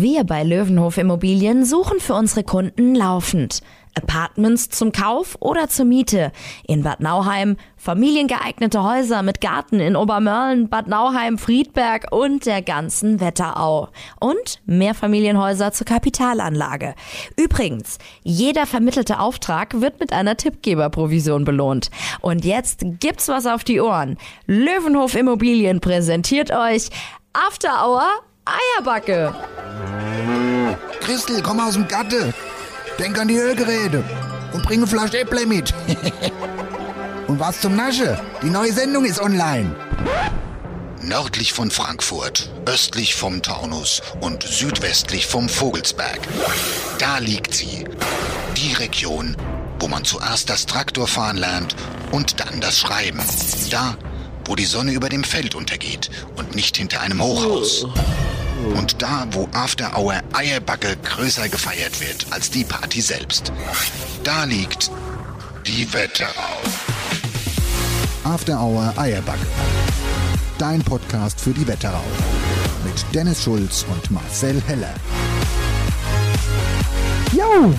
Wir bei Löwenhof Immobilien suchen für unsere Kunden laufend. Apartments zum Kauf oder zur Miete. In Bad Nauheim, familiengeeignete Häuser mit Garten in Obermörlen, Bad Nauheim, Friedberg und der ganzen Wetterau. Und Mehrfamilienhäuser zur Kapitalanlage. Übrigens, jeder vermittelte Auftrag wird mit einer Tippgeberprovision belohnt. Und jetzt gibt's was auf die Ohren. Löwenhof Immobilien präsentiert euch After Hour Eierbacke. Christel, komm aus dem Gatte. Denk an die Hörgeräte. Und bring eine Flasche Äpple mit. und was zum Nasche? Die neue Sendung ist online. Nördlich von Frankfurt, östlich vom Taunus und südwestlich vom Vogelsberg. Da liegt sie. Die Region, wo man zuerst das Traktorfahren lernt und dann das Schreiben. Da, wo die Sonne über dem Feld untergeht und nicht hinter einem Hochhaus. Und da, wo After Hour Eierbacke größer gefeiert wird als die Party selbst. Da liegt die Wetterau. After Hour Eierbacke. Dein Podcast für die Wetterau. Mit Dennis Schulz und Marcel Heller. Jo!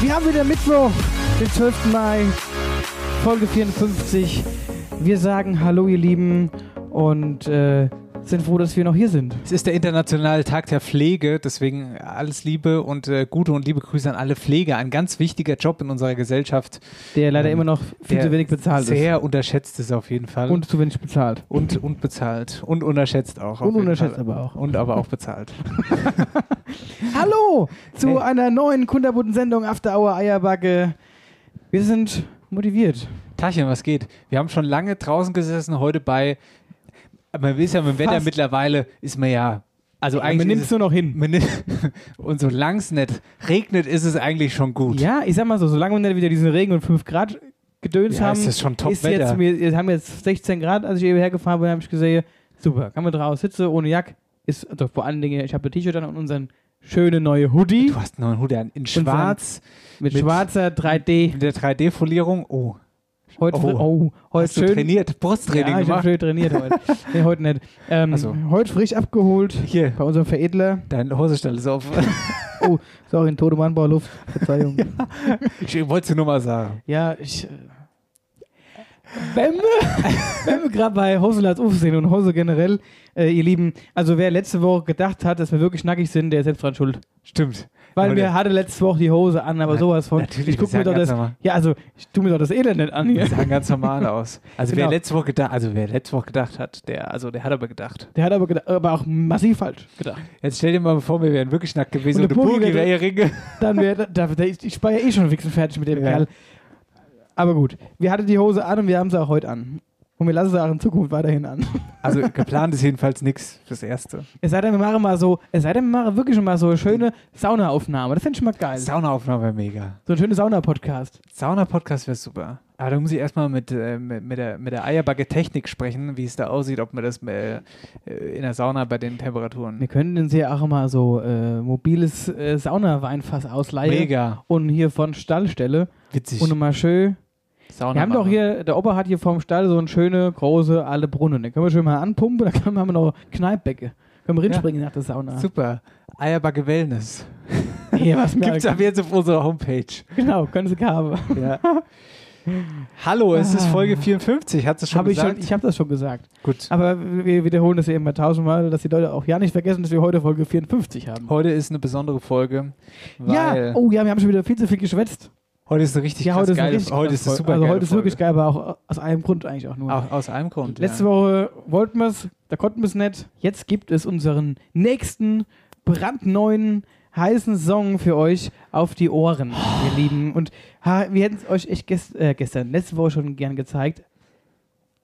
Wir haben wieder Mittwoch, den 12. Mai, Folge 54. Wir sagen Hallo, ihr Lieben, und äh, sind froh, dass wir noch hier sind. Es ist der internationale Tag der Pflege, deswegen alles Liebe und äh, gute und liebe Grüße an alle Pfleger. Ein ganz wichtiger Job in unserer Gesellschaft. Der leider ähm, immer noch viel zu wenig bezahlt sehr ist. Sehr unterschätzt ist auf jeden Fall. Und zu wenig bezahlt. Und, und bezahlt. Und unterschätzt auch. Und unterschätzt Fall. aber auch. Und aber auch bezahlt. Hallo zu hey. einer neuen kunderbunten Sendung After Hour Eierbacke. Wir sind motiviert. Tachchen, was geht? Wir haben schon lange draußen gesessen, heute bei man weiß ja, mit dem Wetter Fast. mittlerweile ist man ja. Also eigentlich man nimmt es nur noch hin. Nimmt, und solange es nicht regnet, ist es eigentlich schon gut. Ja, ich sag mal so, solange wir nicht wieder diesen Regen und 5 Grad Gedöns ja, haben, ist, das schon top ist jetzt, wir haben jetzt 16 Grad, als ich eben hergefahren bin, habe ich gesehen, super, kann man draußen sitzen, ohne Jack. Ist, also vor allen Dingen, ich habe ein T-Shirt an und unseren schöne neue Hoodie. Du hast einen neuen Hoodie an, in schwarz. Mit, mit schwarzer 3D. Mit der 3D-Folierung. Oh, Heute, oh, oh heute Hast schön du trainiert, Brusttraining ja, ich gemacht. schön trainiert heute. nee, heute nicht. Ähm, so. Heute frisch abgeholt Hier. bei unserem Veredler. Dein Hosestall ist auf. oh, sorry, ein tote Luft. Verzeihung. ja. Ich wollte es nur mal sagen. Ja, ich. Äh, wenn wir, wenn wir gerade bei Hosel als Uf sind und Hose generell, äh, ihr Lieben, also wer letzte Woche gedacht hat, dass wir wirklich nackig sind, der ist selbst dran schuld. Stimmt. Weil mir hatte letzte Woche die Hose an, aber Na, sowas von. Natürlich, ich guck mir doch das. Normal. Ja, also ich tu mir doch das Elend nicht an. Hier. Die sahen ganz normal aus. Also genau. wer letzte Woche gedacht, also wer letzte Woche gedacht hat, der, also der hat aber gedacht. Der hat aber gedacht, aber auch massiv falsch gedacht. Jetzt stell dir mal vor, wir wären wirklich nackt gewesen und, und eine Burgi wäre hier Ringe. Dann wäre, da, da, ich, war ja eh schon fix fertig mit dem ja. Kerl. Aber gut, wir hatten die Hose an und wir haben sie auch heute an. Und wir lassen sie auch in Zukunft weiterhin an. Also geplant ist jedenfalls nichts fürs Erste. Es sei denn, wir machen mal so, es sei denn, wir machen wirklich schon mal so eine schöne Saunaaufnahme. Das fände ich mal geil. Saunaaufnahme wäre mega. So ein schöner Sauna-Podcast. Sauna-Podcast wäre super. Aber da muss ich erstmal mit, äh, mit, mit, der, mit der Eierbacke-Technik sprechen, wie es da aussieht, ob man das äh, in der Sauna bei den Temperaturen. Wir könnten uns ja auch mal so äh, mobiles äh, Saunaweinfass ausleihen. Mega. Und hier von Stallstelle. Witzig. Und mal schön Sauna wir haben doch hier, der Opa hat hier vorm Stall so eine schöne, große, alte Brunnen. Den können wir schon mal anpumpen, da haben wir noch Kneippbecke. Können wir rinspringen ja. nach der Sauna. Super. Eierbacke Wellness. Ja, was Gibt's ab jetzt auf unserer Homepage. Genau, können Sie haben. Ja. Hallo, es ist Folge 54, hat es schon hab gesagt? Ich, schon, ich habe das schon gesagt. Gut. Aber wir wiederholen das eben mal tausendmal, dass die Leute auch ja nicht vergessen, dass wir heute Folge 54 haben. Heute ist eine besondere Folge. ja, oh ja, wir haben schon wieder viel zu viel geschwätzt. Heute ist es richtig ja, heute geil. Ist heute ist es super Also heute ist wirklich geil, aber auch aus einem Grund eigentlich auch nur. Auch aus einem Grund. Letzte ja. Woche wollten wir es, da konnten wir es nicht. Jetzt gibt es unseren nächsten brandneuen heißen Song für euch auf die Ohren, oh. ihr Lieben. Und ha, wir hätten es euch echt gest äh, gestern, letzte Woche schon gern gezeigt.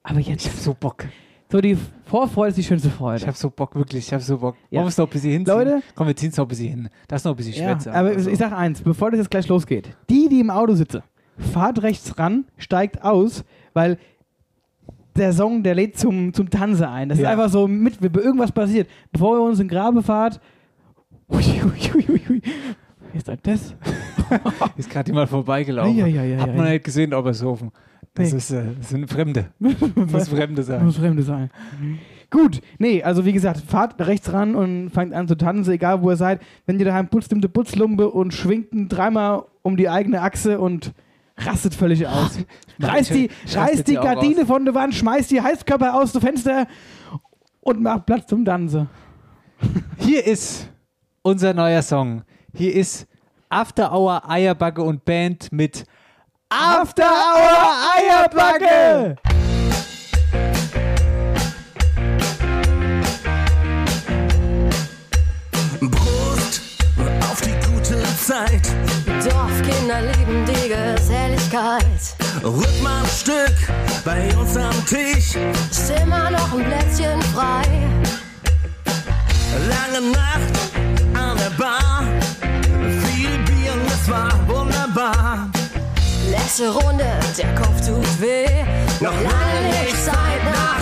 Aber jetzt. Ich hab so Bock. So, die Vorfreude ist die schönste Freude. Ich hab so Bock, wirklich. Ich hab so Bock. Ja. Wollen wir es noch ein bisschen hinziehen? Leute. Komm, wir ziehen es noch ein bisschen hin. Das ist noch ein bisschen ja, schwätzer. Aber also. ich sag eins, bevor das jetzt gleich losgeht. Die, die im Auto sitzen, fahrt rechts ran, steigt aus, weil der Song, der lädt zum, zum Tanze ein. Das ja. ist einfach so mit, wenn irgendwas passiert. Bevor ihr uns in Grabe fahrt, hui, hui, hui, Ist das? ist gerade jemand vorbeigelaufen. Ja, ja, ja, Hat man nicht gesehen, ob es offen. Das, nee. ist, äh, das sind Fremde. muss Fremde sein. Muss Fremde sein. Gut, nee, also wie gesagt, fahrt rechts ran und fangt an zu tanzen, egal wo ihr seid. Wenn ihr daheim putzt, nimmt ihr Putzlumpe und schwingt ihn dreimal um die eigene Achse und rastet völlig aus. reißt die, reißt die Gardine aus. von der Wand, schmeißt die Heißkörper aus dem Fenster und macht Platz zum Tanzen. Hier ist unser neuer Song. Hier ist After Hour Eierbacke und Band mit After Hour Eierbacke! Prost auf die gute Zeit. Dorfkinder lieben die Geselligkeit. Rück mal ein Stück bei uns am Tisch. Ist immer noch ein Plätzchen frei. Lange Nacht an der Bar. Letzte Runde, der Kopf tut weh. Noch lange nicht Zeit nach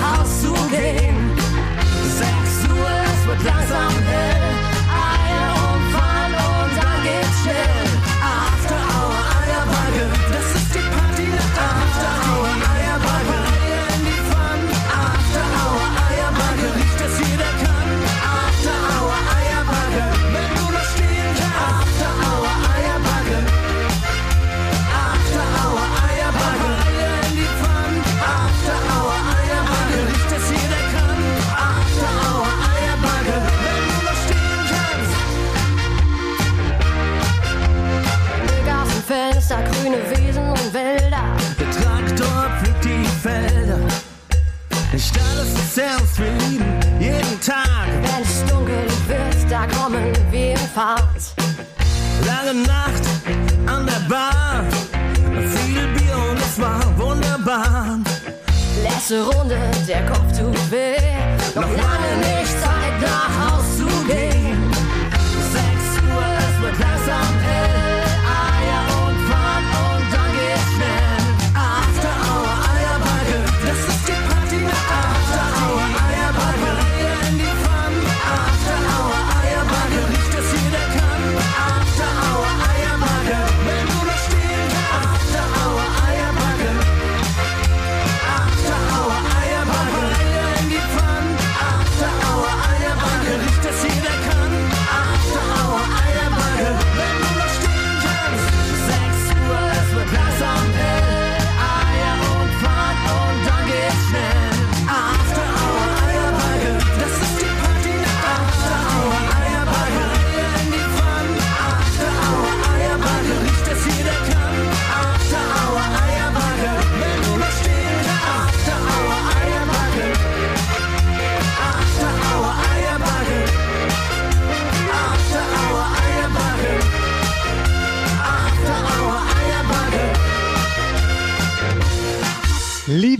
ernst, wir lieben jeden Tag. Wenn es dunkel wird, da kommen wir Fahrt. Lange Nacht an der Bar. Viel Bier und es war wunderbar. Letzte Runde, der Kopf tut weh. Noch lange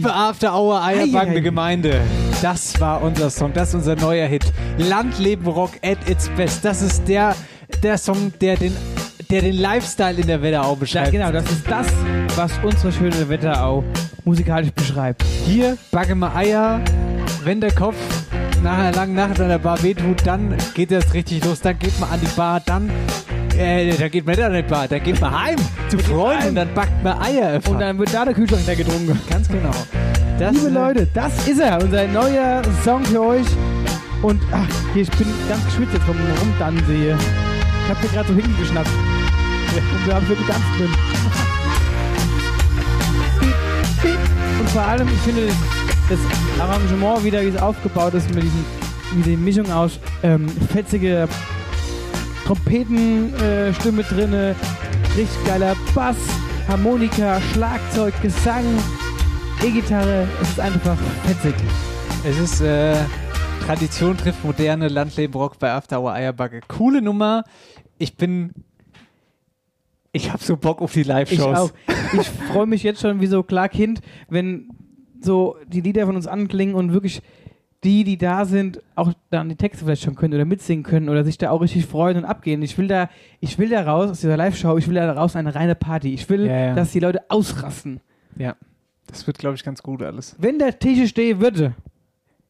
Liebe After Hour Eierbackende Ei, ei. Gemeinde, das war unser Song, das ist unser neuer Hit. Landleben Rock at its best. Das ist der, der Song, der den, der den Lifestyle in der Wetterau Ja, beschreibt. genau, das ist das, was unsere schöne Wetterau musikalisch beschreibt. Hier backen wir Eier. Wenn der Kopf nach einer langen Nacht an der Bar wehtut, dann geht das richtig los. Dann geht man an die Bar, dann äh, da geht man nicht an die Bar, da geht man heim zu Freunden und dann backt man Eier. Und dann wird da der Kühlschrank hinter getrunken. ganz genau. Das, Liebe Leute, das ist er, unser neuer Song für euch. Und ach, hier, ich bin ganz geschwitzt jetzt vom Rumtanzen hier. Ich hab hier gerade so hingeschnappt. Und wir haben für getanzt drin. Und vor allem, ich finde das, Arrangement wieder, wie es aufgebaut ist, mit, diesen, mit dieser Mischung aus ähm, fetzige Trompetenstimme äh, drinne, richtig geiler Bass, Harmonika, Schlagzeug, Gesang, E-Gitarre. Es ist einfach fetzig. Es ist äh, Tradition trifft moderne Landleben Rock bei After Hour Eierbacke. Coole Nummer. Ich bin. Ich hab so Bock auf die Ich Live-Shows. auch. Ich freue mich jetzt schon wie so Clark Kind, wenn so die Lieder von uns anklingen und wirklich die, die da sind, auch dann die Texte vielleicht schon können oder mitsingen können oder sich da auch richtig freuen und abgehen. Ich will da, ich will da raus aus dieser Live-Show, ich will da raus eine reine Party. Ich will, Ja, ja. dass die Leute ausrasten. Ja. Das wird, glaube ich, ganz gut alles. Wenn der Tisch stehen würde,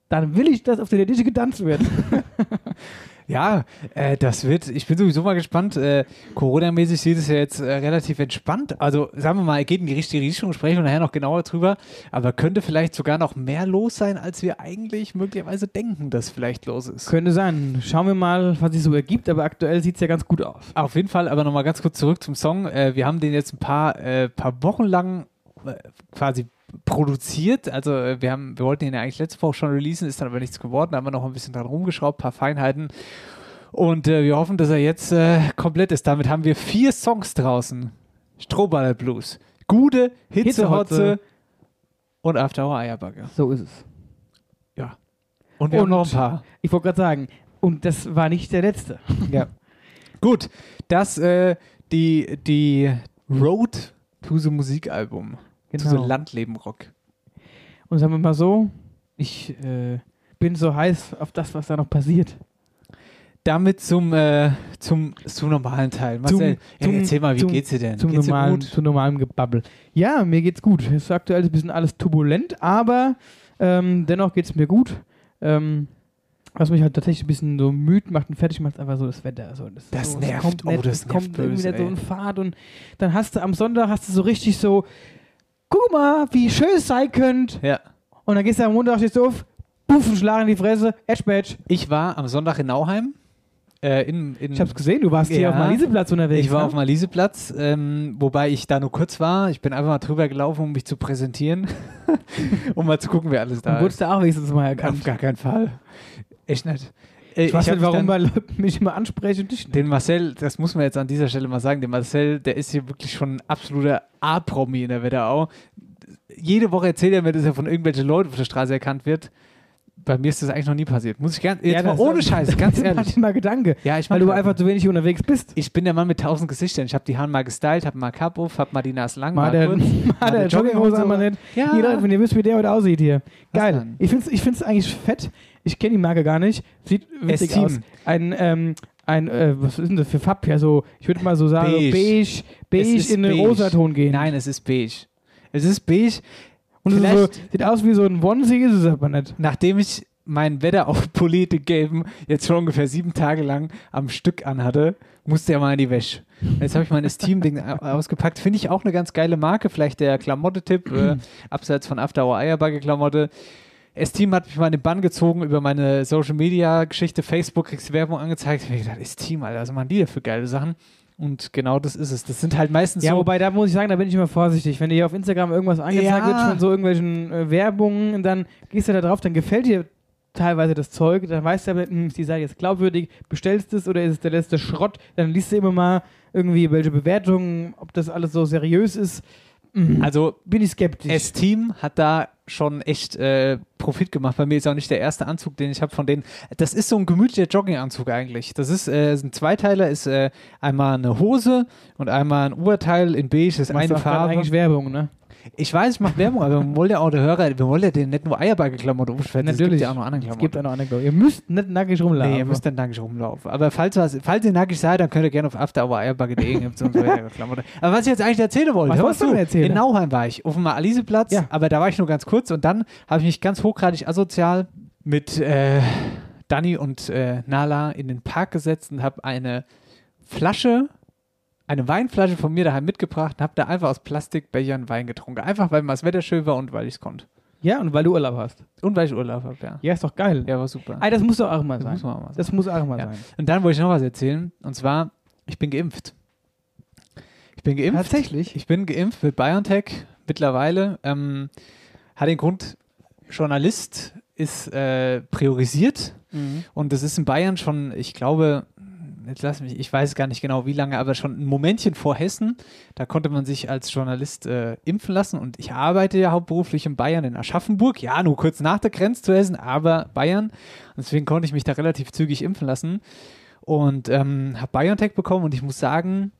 dann will ich, dass auf der Tische getanzt wird. Ja, äh, das wird, ich bin sowieso mal gespannt. Äh, Corona-mäßig sieht es ja jetzt äh, relativ entspannt. Also sagen wir mal, er geht in die richtige Richtung, sprechen wir nachher noch genauer drüber. Aber könnte vielleicht sogar noch mehr los sein, als wir eigentlich möglicherweise denken, dass vielleicht los ist. Könnte sein. Schauen wir mal, was sich so ergibt, aber aktuell sieht es ja ganz gut aus. Auf jeden Fall, aber nochmal ganz kurz zurück zum Song. Äh, wir haben den jetzt ein paar, äh, paar Wochen lang äh, quasi produziert. Also äh, wir haben, wir wollten ihn ja eigentlich letzte Woche schon releasen, ist dann aber nichts geworden. Da haben wir noch ein bisschen dran rumgeschraubt, paar Feinheiten. Und äh, wir hoffen, dass er jetzt äh, komplett ist. Damit haben wir vier Songs draußen. Strohballer Blues, Gude, Hitzehotze Hitzehotze. und After Hour Eierbagger. So ist es. Ja. Und wir haben Und- noch ein paar. Ich wollte gerade sagen, und das war nicht der letzte. Ja. Gut, das äh, die, die Road to the Musikalbum. To the Genau. Landleben-Rock. Und sagen wir mal so, ich äh, bin so heiß auf das, was da noch passiert. Damit zum, äh, zum, zum normalen Teil. Marcel, ja, zum- erzähl mal, wie zum- geht's dir denn? Zum geht's normalen, dir gut? zu normalem Gebabbel. Ja, mir geht's gut. Es ist aktuell ein bisschen alles turbulent, aber ähm, dennoch geht's mir gut. Ähm, was mich halt tatsächlich ein bisschen so müde macht und fertig macht, ist einfach so das Wetter. Also das Das so, nervt. Kommt Oh, nicht, das kommt nervt irgendwie böse, nicht so in Fahrt und dann hast du am Sonntag hast du so richtig so, guck mal, wie schön es sein könnte. Ja. Und dann gehst du am Montag, stehst du auf, puff, ein Schlag in die Fresse, Edge Badge. Ich war am Sonntag in Nauheim. Äh, in, in, Ich hab's gesehen, du warst hier Ja. auf dem Maliseplatz unterwegs. Ich war ne? auf dem Aliseplatz, ähm, wobei ich da nur kurz war. Ich bin einfach mal drüber gelaufen, um mich zu präsentieren, um mal zu gucken, wer alles da wurdest ist. du auch wenigstens mal erkannt. Auf gar keinen Fall. Echt nicht. Äh, Ich weiß nicht, warum, Leute mich immer ansprechen und dich nicht. Den Marcel, das muss man jetzt an dieser Stelle mal sagen, der Marcel, der ist hier wirklich schon ein absoluter A-Promi in der Wetterau. Jede Woche erzählt er mir, dass er von irgendwelchen Leuten auf der Straße erkannt wird. Bei mir ist das eigentlich noch nie passiert. Muss ich ganz, jetzt mal das- ohne Scheiß, ganz ehrlich. immer Gedanke. Ja, ich Weil du mal- einfach zu wenig unterwegs bist. Ich bin der Mann mit tausend Gesichtern. Ich habe die Haare mal gestylt, habe mal Cap auf, habe mal die Nase lang, Mal mal, der, kurz. mal der Jogginghose einmal nicht. Ja. Jeder, ihr wisst, wie der heute aussieht hier. Geil. Ich finde es ich find's eigentlich fett. Ich kenne die Marke gar nicht. Sieht witzig Esteem. aus. Ein, ähm, ein äh, was ist denn das für Farb? Ja, so, ich würde mal so sagen, Beige. beige, beige in den. Rosaton gehen. Nein, es ist beige. Es ist beige. Und es so, sieht aus wie so ein Onesie, ist es aber nicht. Nachdem ich mein Wetter auf Polite gelben jetzt schon ungefähr sieben Tage lang am Stück anhatte, musste er mal in die Wäsche. Jetzt habe ich mein Esteem-Ding au- ausgepackt. Finde ich auch eine ganz geile Marke. Vielleicht der Klamotte-Tipp, äh, abseits von After Hour Eierbagge-Klamotte. Esteem hat mich mal in den Bann gezogen über meine Social-Media-Geschichte. Facebook kriegst Werbung angezeigt. Ich habe gedacht, Esteem, Alter, was machen die da für geile Sachen? Und genau das ist es. Das sind halt meistens Ja, so. wobei, da muss ich sagen, da bin ich immer vorsichtig. Wenn dir auf Instagram irgendwas angezeigt Ja. wird von so irgendwelchen äh, Werbungen, dann gehst du da drauf, dann gefällt dir teilweise das Zeug, dann weißt du aber, hm, ist die Seite jetzt glaubwürdig, bestellst es oder ist es der letzte Schrott, dann liest du immer mal irgendwie welche Bewertungen, ob das alles so seriös ist. Mhm. also bin ich skeptisch. S-Team hat da schon echt äh, Profit gemacht. Bei mir ist auch nicht der erste Anzug, den ich habe von denen. Das ist so ein gemütlicher Jogginganzug eigentlich. Das ist, äh, ist ein Zweiteiler, ist äh, einmal eine Hose und einmal ein Oberteil in beige, das ist eine Farbe. eigentlich Werbung, ne? Ich weiß, ich mache Werbung, aber wir wollen ja auch der Hörer, wir wollen ja den nicht nur Eierbagge-Klamotte umschwärzen. Es gibt ja auch noch andere Es Klamotten. gibt auch noch andere Klamotten. Ihr müsst nicht nackig rumlaufen. Nee, ihr müsst dann nackig rumlaufen. Aber falls, was, falls ihr nackig seid, dann könnt ihr gerne auf und so weiter Klamotte. Aber was ich jetzt eigentlich erzählen wollte, Was hör mal wolltest du zu. erzählen? In Nauheim war ich, auf dem Aliseplatz, Ja. aber da war ich nur ganz kurz und dann habe ich mich ganz hochgradig asozial mit äh, Dani und äh, Nala in den Park gesetzt und habe eine Flasche, eine Weinflasche von mir daheim mitgebracht und habe da einfach aus Plastikbechern Wein getrunken. Einfach, weil mal das Wetter schön war und weil ich es konnte. Ja, und weil du Urlaub hast. Und weil ich Urlaub habe, ja. Ja, ist doch geil. Ja, war super. Ah, das muss doch auch mal Das sein. muss man auch mal sagen. Das muss auch mal Ja. sein. Und dann wollte ich noch was erzählen. Und zwar, ich bin geimpft. Ich bin geimpft. Tatsächlich? Ich bin geimpft mit BioNTech mittlerweile. Ähm, hat den Grund, Journalist ist äh, priorisiert. Mhm. Und das ist in Bayern schon, ich glaube, jetzt lass mich, ich weiß gar nicht genau wie lange, aber schon ein Momentchen vor Hessen. Da konnte man sich als Journalist äh, impfen lassen. Und ich arbeite ja hauptberuflich in Bayern, in Aschaffenburg. Ja, nur kurz nach der Grenze zu Hessen, aber Bayern. Und deswegen konnte ich mich da relativ zügig impfen lassen. Und ähm, habe BioNTech bekommen und ich muss sagen,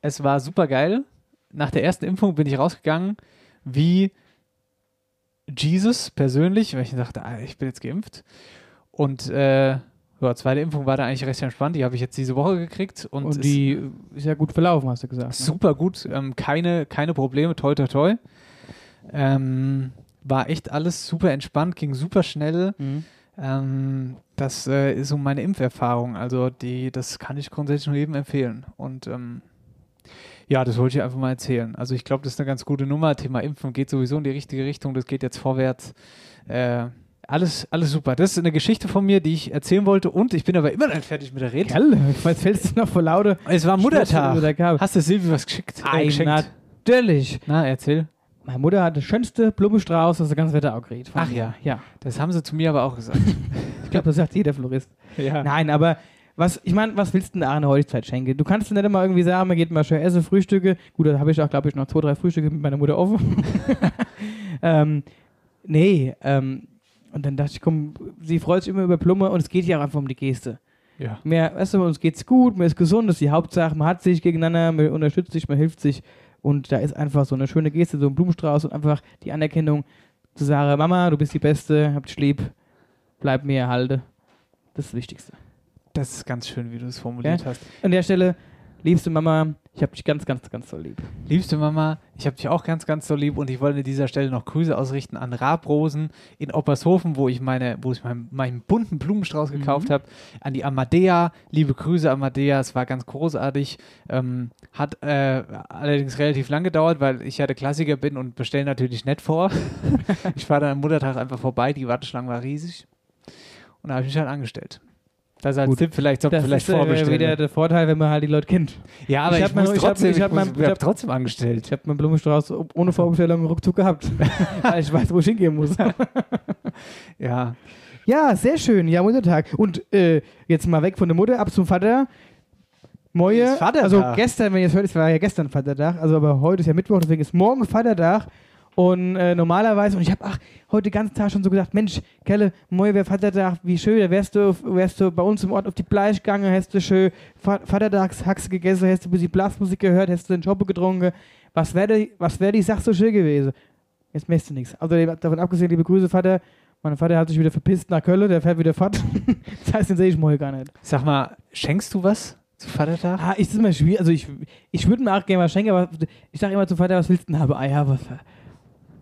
es war super geil. Nach der ersten Impfung bin ich rausgegangen wie Jesus persönlich, weil ich dachte, ah, ich bin jetzt geimpft. Und äh, ja, zweite Impfung war da eigentlich recht entspannt. Die habe ich jetzt diese Woche gekriegt und, Und ist die ist ja gut verlaufen, hast du gesagt. Ne? super gut. Ähm, keine, keine Probleme, toi toi toi. Ähm, war echt alles super entspannt, ging super schnell. Mhm. Ähm, das äh, ist so meine Impferfahrung. Also die, das kann ich grundsätzlich nur jedem empfehlen. Und ähm, ja, das wollte ich einfach mal erzählen. Also ich glaube, das ist eine ganz gute Nummer. Thema Impfen geht sowieso in die richtige Richtung. Das geht jetzt vorwärts. Äh, alles, alles super. Das ist eine Geschichte von mir, die ich erzählen wollte. Und ich bin aber immer noch fertig mit der Rede. Kerl, was fällst du noch vor lauter? Es war Muttertag. Hast du Silvi was geschickt? Äh, geschenkt? natürlich. Na, erzähl. Meine Mutter hat das schönste Blumenstrauß, das der ganze Wetter auch kriegt. Ach ja. Ja. Das haben sie zu mir aber auch gesagt. Ich glaube, das sagt jeder Florist. ja. Nein, aber was, ich meine, was willst du denn da eine Hochzeit schenken? Du kannst nicht immer irgendwie sagen, man geht mal schön essen, Frühstücke. Gut, da habe ich auch, glaube ich, noch zwei, drei Frühstücke mit meiner Mutter offen. ähm, nee, ähm, und dann dachte ich, komm, sie freut sich immer über Blume und es geht ja auch einfach um die Geste. ja. Mehr, weißt du, uns geht's gut, mir ist gesund, das ist die Hauptsache, man hat sich gegeneinander, man unterstützt sich, man hilft sich und da ist einfach so eine schöne Geste, so ein Blumenstrauß und einfach die Anerkennung zu sagen, Mama, du bist die Beste, hab dich lieb, bleib mir erhalte. Das ist das Wichtigste. Das ist ganz schön, wie du es formuliert hast. An der Stelle, liebste Mama, ich hab dich ganz, ganz, ganz doll lieb. Liebste Mama, ich habe dich auch ganz, ganz so lieb und ich wollte an dieser Stelle noch Grüße ausrichten an Rabrosen in Oppershofen, wo ich meine, wo ich meinen, meinen bunten Blumenstrauß gekauft habe. An die Amadea, liebe Grüße Amadea, es war ganz großartig. Ähm, hat äh, allerdings relativ lang gedauert, weil ich ja der Klassiker bin und bestelle natürlich nicht vor. ich fahre dann am Muttertag einfach vorbei, die Warteschlange war riesig und da habe ich mich halt angestellt. Das als Gut. Tipp, vielleicht Das vielleicht ist äh, wieder der Vorteil, wenn man halt die Leute kennt. ja, aber Ich ich, mein- muss ich hab- trotzdem, ich hab muss, mein- ich ich hab hab- trotzdem angestellt. Ich habe meinen Blumenstrauß ohne Vorbestellung ruckzuck gehabt, weil ich weiß, wo ich hingehen muss. Ja, Ja, sehr schön. Ja, Muttertag. Und äh, jetzt mal weg von der Mutter, ab zum Vater. Moje, Ist also gestern, wenn ihr es hört, es war ja gestern Vatertag, also aber heute ist ja Mittwoch, deswegen ist morgen Vatertag. Und äh, normalerweise, und ich habe ach, heute den ganzen Tag schon so gedacht, Mensch, Kelle, Moje Vatertag, wie schön, da wärst du, wärst du bei uns im Ort auf die Bleisch gegangen, hast du schön Va- Vatertagshaxe gegessen, hast du ein bisschen Blasmusik gehört, hast du den Schoppe getrunken. Was wäre was wär die Sache so schön gewesen? Jetzt merkst du nichts. Also davon abgesehen, liebe Grüße, Vater. Mein Vater hat sich wieder verpisst nach Köln, der fährt wieder fort. das heißt, den sehe ich morgen gar nicht. Sag mal, schenkst du was zu Vatertag? Ah, ist immer schwierig. Also ich, ich würde mir auch gerne was schenken, aber ich sage immer zu Vater, was willst du denn haben? Ah ja, was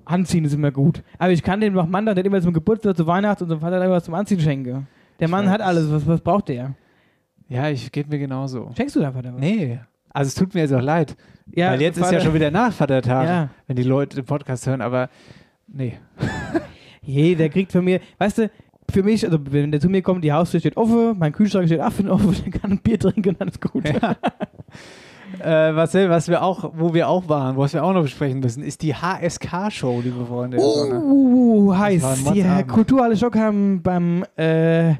Anziehen ist immer gut. Aber ich kann dem noch Mann dann immer zum Geburtstag, zu Weihnachten und zum Vater dann was zum Anziehen schenken. Der Mann weiß. hat alles. Was, was braucht der? Ja, ich gebe mir genauso. Schenkst du deinem Vater was? Nee. Also es tut mir jetzt auch leid. Ja, weil jetzt ist Vater- ja schon wieder nach Vatertag, Ja. wenn die Leute den Podcast hören, aber nee. Je, der kriegt von mir, weißt du, für mich, also wenn der zu mir kommt, die Haustür steht offen, mein Kühlschrank steht offen, offen, der kann ein Bier trinken und alles gut. Äh, was, was wir auch, wo wir auch waren, was wir auch noch besprechen müssen, ist die HSK-Show, liebe Freunde. Uh, Das war heiß. Die. Kulturhalle Schock haben beim äh,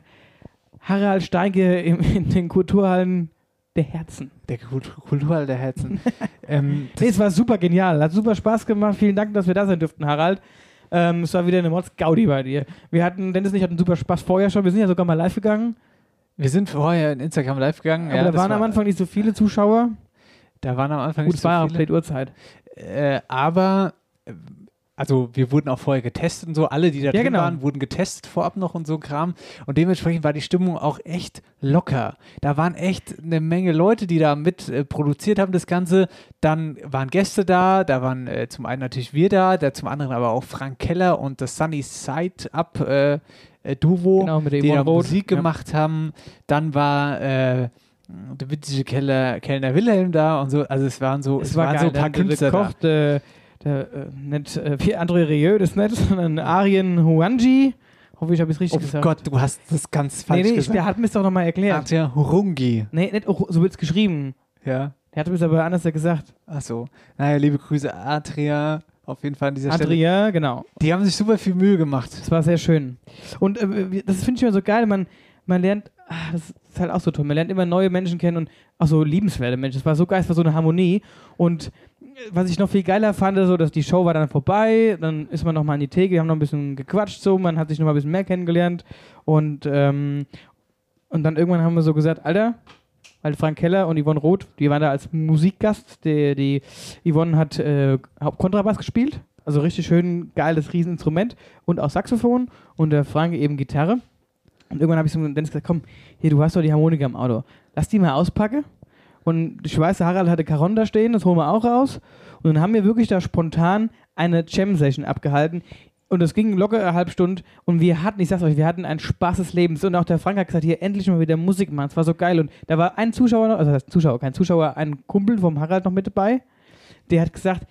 Harald Steige im, in den Kulturhallen der Herzen. Der Kult Kulturhall der Herzen. ähm, Nee, es war super genial. Hat super Spaß gemacht. Vielen Dank, dass wir da sein durften, Harald. Ähm, es war wieder eine Mords-Gaudi bei dir. Wir hatten, Dennis und ich hatten super Spaß vorher schon. Wir sind ja sogar mal live gegangen. wir sind vorher in Instagram live gegangen. Aber ja, da waren war, am Anfang nicht so viele Zuschauer. Da waren am Anfang Gut, nicht war so auch viele. Uhrzeit. Äh, aber äh, also wir wurden auch vorher getestet und so, alle, die da Ja, drin genau. waren, wurden getestet vorab noch und so Kram. Und dementsprechend war die Stimmung auch echt locker. Da waren echt eine Menge Leute, die da mit äh, produziert haben, das Ganze. Dann waren Gäste da, da waren äh, zum einen natürlich wir da, da zum anderen aber auch Frank Keller und das Sunny Side Up äh, äh, Duo, Genau, die da. Musik Ja. gemacht haben. Dann war äh, der witzige Keller, Kellner Wilhelm da und so. Also es waren so, es, war waren geil. so ein paar Der- der Künstler da. Koch, der, der, äh, nicht, äh, André Rieu, das nicht, sondern Arjen Huanji. Hoffe ich, habe es richtig Oh gesagt. Gott, du hast das ganz falsch nee, nee, gesagt. der hat mir doch nochmal erklärt. Adrian Hurungi. Nee, nicht, auch, so wird es geschrieben. Ja. Der hat mir es aber anders gesagt. Ach so. Naja, liebe Grüße, Adria. Auf jeden Fall an dieser Stelle. Adria, genau. Die haben sich super viel Mühe gemacht. Das war sehr schön. Und äh, das finde ich immer so geil, man, man lernt, ah, das ist halt auch so toll, man lernt immer neue Menschen kennen und auch so liebenswerte Menschen. Es war so geil, es war so eine Harmonie. Und äh, was ich noch viel geiler fand, so, dass die Show war dann vorbei, dann ist man nochmal an die Theke, wir haben noch ein bisschen gequatscht, so, man hat sich nochmal ein bisschen mehr kennengelernt. Und, ähm, und dann irgendwann haben wir so gesagt, Alter, weil Frank Keller und Yvonne Roth, die waren da als Musikgast. Die, die Yvonne hat äh, Kontrabass gespielt, also richtig schön geiles Rieseninstrument und auch Saxophon und der Frank eben Gitarre. Und irgendwann habe ich zum Dennis gesagt, komm, hier, du hast doch die Harmonika im Auto. Lass die mal auspacken. Und ich weiß, Harald hatte Caron da stehen, das holen wir auch raus. Und dann haben wir wirklich da spontan eine Jam-Session abgehalten. Und es ging locker eine halbe Stunde und wir hatten, ich sag's euch, wir hatten einen Spaß des Lebens. Und auch der Frank hat gesagt, hier endlich mal wieder Musik machen. Es war so geil. Und da war ein Zuschauer noch, also Zuschauer, kein Zuschauer, ein Kumpel vom Harald noch mit dabei. Der hat gesagt,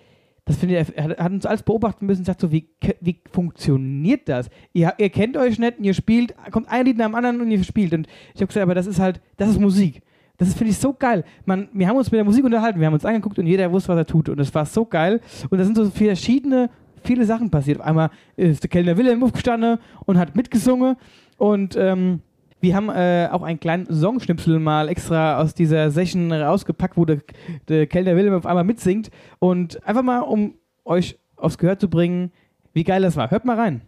das finde ich, er hat- uns alles beobachten müssen und sagt so, wie, wie funktioniert das? Ihr, ihr kennt euch nicht und ihr spielt, kommt ein Lied nach dem anderen und ihr spielt. Und ich habe gesagt, aber das ist halt, das ist Musik. Das finde ich so geil. Man, wir haben uns mit der Musik unterhalten, wir haben uns angeguckt und jeder wusste, was er tut. Und es war so geil. Und da sind so verschiedene, viele Sachen passiert. Auf einmal ist der Kellner Wilhelm aufgestanden und hat mitgesungen. Und ähm, wir haben äh, auch einen kleinen Songschnipsel mal extra aus dieser Session rausgepackt, wo der, der Kellner Wilhelm auf einmal mitsingt. Und einfach mal, um euch aufs Gehör zu bringen, wie geil das war. Hört mal rein.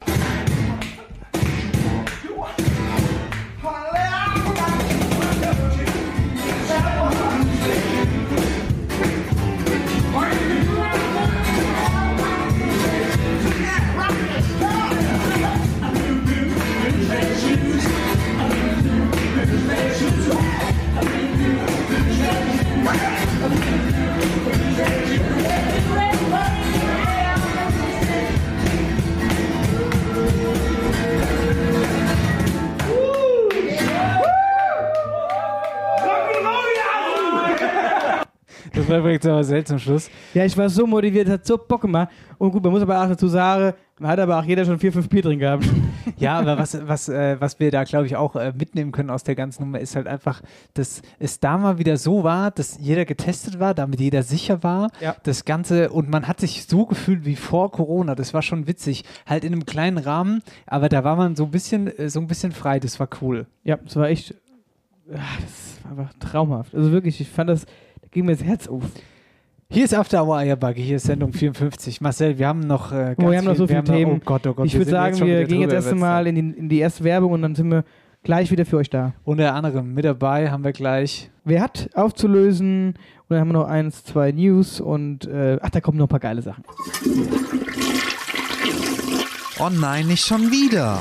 Das war übrigens aber selten zum Schluss. Ja, ich war so motiviert, hat so Bock gemacht. Und gut, man muss aber auch dazu sagen, man hat aber auch jeder schon vier, fünf Bier drin gehabt. Ja, aber was, was, äh, was wir da, glaube ich, auch äh, mitnehmen können aus der ganzen Nummer, ist halt einfach, dass es da mal wieder so war, dass jeder getestet war, damit jeder sicher war. Ja. Das Ganze, und man hat sich so gefühlt wie vor Corona. Das war schon witzig. Halt in einem kleinen Rahmen, aber da war man so ein bisschen, äh, so ein bisschen frei. Das war cool. Ja, das war echt. ah, Das war einfach traumhaft. Also wirklich, ich fand das, da ging mir das Herz auf. Hier ist After Hour Eierbacke, hier ist Sendung 54. Marcel, wir haben noch äh, ganz Oh, wir haben noch so viele haben noch- Themen. Oh Gott, oh Gott. ich würde sagen, wir gehen jetzt erst Zeit. in die, in die erste Werbung und dann sind wir gleich wieder für euch da. Unter anderem mit dabei haben wir gleich. Wer hat aufzulösen? Und dann haben wir noch eins, zwei News und äh, ach, da kommen noch ein paar geile Sachen. Oh nein, nicht schon wieder.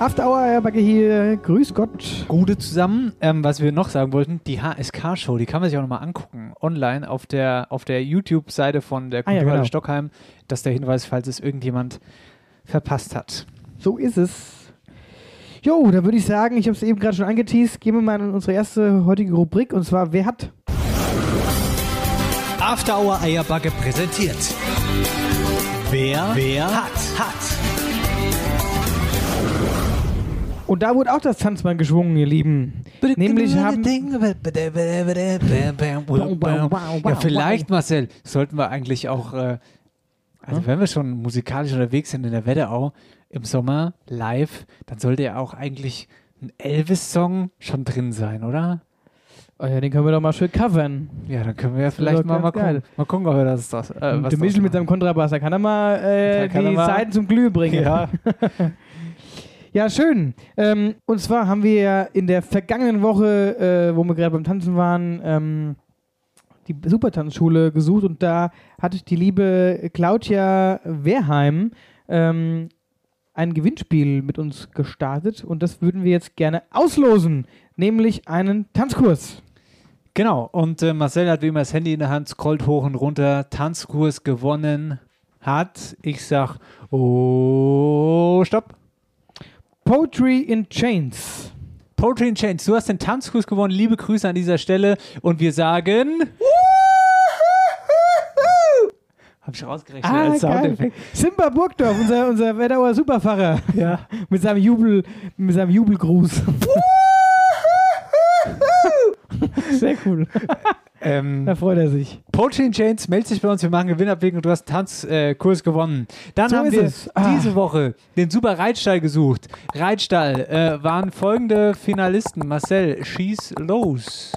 After Hour, Eierbacke hier. Grüß Gott. Gute zusammen. Ähm, was wir noch sagen wollten, die HSK-Show, die kann man sich auch nochmal angucken, online auf der, auf der YouTube-Seite von der Ah ja, Kulturhalle genau. Stockheim. Das ist der Hinweis, falls es irgendjemand verpasst hat. So ist es. Jo, da würde ich sagen, ich habe es eben gerade schon angeteased, gehen wir mal in unsere erste heutige Rubrik und zwar Wer hat? After Hour Eierbacke präsentiert. Wer, wer hat, hat. Und da wurde auch das Tanzbein geschwungen, ihr Lieben. Nämlich haben. Ja, vielleicht, Marcel, sollten wir eigentlich auch, äh, also wenn wir schon musikalisch unterwegs sind in der Wetterau im Sommer live, dann sollte ja auch eigentlich ein Elvis-Song schon drin sein, oder? Oh ja, den können wir doch mal schön covern. Ja, dann können wir ja vielleicht mal, mal gucken. Mal gucken, ob wir das, das äh, was der Michel mit seinem. Kontrabass, da kann er mal äh, kann die er mal- Seiten zum Glühen bringen. Ja. Ja, schön. Ähm, und zwar haben wir ja in der vergangenen Woche, äh, wo wir gerade beim Tanzen waren, ähm, die Supertanzschule gesucht und da hat die liebe Claudia Wehrheim ähm, ein Gewinnspiel mit uns gestartet und das würden wir jetzt gerne auslosen, nämlich einen Tanzkurs. Genau, und äh, Marcel hat wie immer das Handy in der Hand, scrollt hoch und runter, Tanzkurs gewonnen hat. Ich sag, oh, stopp. Poetry in Chains. Poetry in Chains, du hast den Tanzkurs gewonnen. Liebe Grüße an dieser Stelle. Und wir sagen. Hab ich rausgerechnet Ah, als. Soundeffekt. Simba Burgdorf, unser, unser Wetterauer Superfahrer. Ja. mit seinem Jubel, mit seinem Jubelgruß. Sehr cool. Ähm, Da freut er sich. In Chains, meld dich bei uns, wir machen Gewinnabwägung. Du hast einen Tanzkurs äh, gewonnen. Dann So haben wir. Ah. diese Woche den Super Reitstall gesucht. Reitstall äh, waren folgende Finalisten. Marcel, schieß los.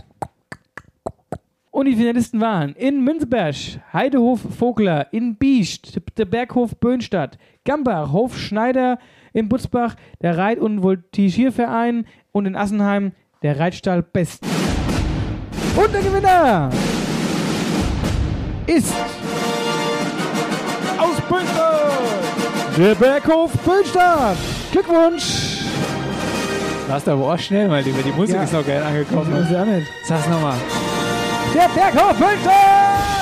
Und die Finalisten waren in Münzberg, Heidehof Vogler, in Biest, der Berghof Böhnstadt, Gambach, Hof Schneider in Butzbach, der Reit- und Voltigierverein und in Assenheim der Reitstall Best. Und der Gewinner ist aus Böhnstadt, der Berghof Böhnstadt. Glückwunsch! Warst du aber auch schnell, mein Lieber. Die Musik Ja. ist noch geil angekommen. Sag's nochmal. Der Berghof Böhnstadt!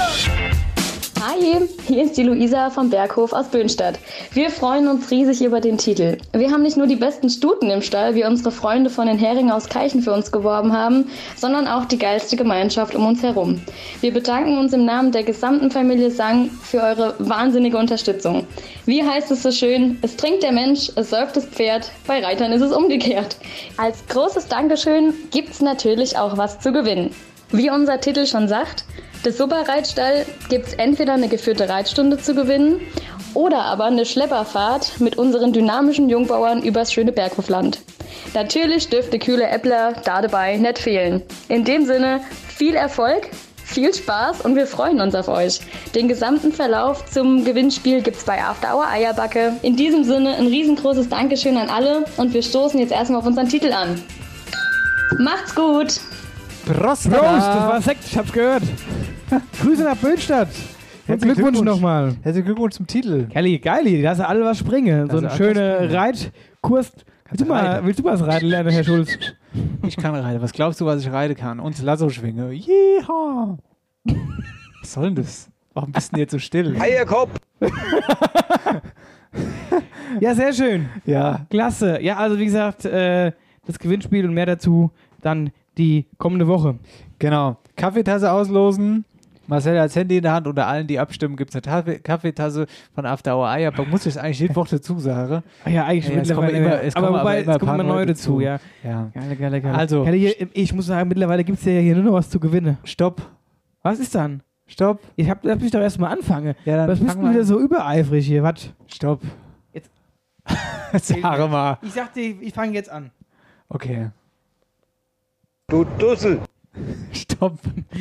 Hi, hier ist die Luisa vom Berghof aus Böhnstadt. Wir freuen uns riesig über den Titel. Wir haben nicht nur die besten Stuten im Stall, wie unsere Freunde von den Heringen aus Keichen für uns geworben haben, sondern auch die geilste Gemeinschaft um uns herum. Wir bedanken uns im Namen der gesamten Familie Sang für eure wahnsinnige Unterstützung. Wie heißt es so schön? Es trinkt der Mensch, es säuft das Pferd, bei Reitern ist es umgekehrt. Als großes Dankeschön gibt's natürlich auch was zu gewinnen. Wie unser Titel schon sagt, des Superreitstall gibt's entweder eine geführte Reitstunde zu gewinnen oder aber eine Schlepperfahrt mit unseren dynamischen Jungbauern übers schöne Berghofland. Natürlich dürfte kühle Äppler da dabei nicht fehlen. In dem Sinne, viel Erfolg, viel Spaß und wir freuen uns auf euch. Den gesamten Verlauf zum Gewinnspiel gibt's bei After Hour Eierbacke. In diesem Sinne ein riesengroßes Dankeschön an alle und wir stoßen jetzt erstmal auf unseren Titel an. Macht's gut! Prost! Prost, das war Sekt, ich hab's gehört. Grüße nach Böhnstadt. Herzlichen Glückwunsch Glückwunsch. nochmal. Herzlichen Glückwunsch zum Titel. Kelly, geil, da hast du alle was springen. So Da eine hast du alle schöne was springen. Reitkurs. Willst du, mal, willst du was reiten lernen, Herr Schulz? Ich kann reiten. Was glaubst du, was ich reiten kann? Und Lasso schwinge. Jeha! Was soll denn das? Warum bist du denn jetzt so still? Eierkopf! Ja, sehr schön. Ja. Klasse. Ja, also wie gesagt, äh, das Gewinnspiel und mehr dazu dann die kommende Woche. Genau. Kaffeetasse auslosen. Marcel hat das Handy in der Hand. Unter allen, die abstimmen, gibt es eine Kaffeetasse von After Hour Eierback. Muss ich eigentlich jede Woche dazu sagen? Ah ja, eigentlich Ja, es kommen mittlerweile. immer- es aber kommen wobei, aber immer kommen immer neue dazu, zu. ja. Ja. Geile, geile, geile. Also- hier, ich muss sagen, mittlerweile gibt es ja hier nur noch was zu gewinnen. Stopp. Was ist dann? Stopp. Ich hab, lass mich doch erstmal anfangen. Ja, dann Was bist du wieder so übereifrig hier? Was? Stopp. Jetzt. Sag mal. Ich sagte, ich fange jetzt an. Okay. Du Dussel! Stopp.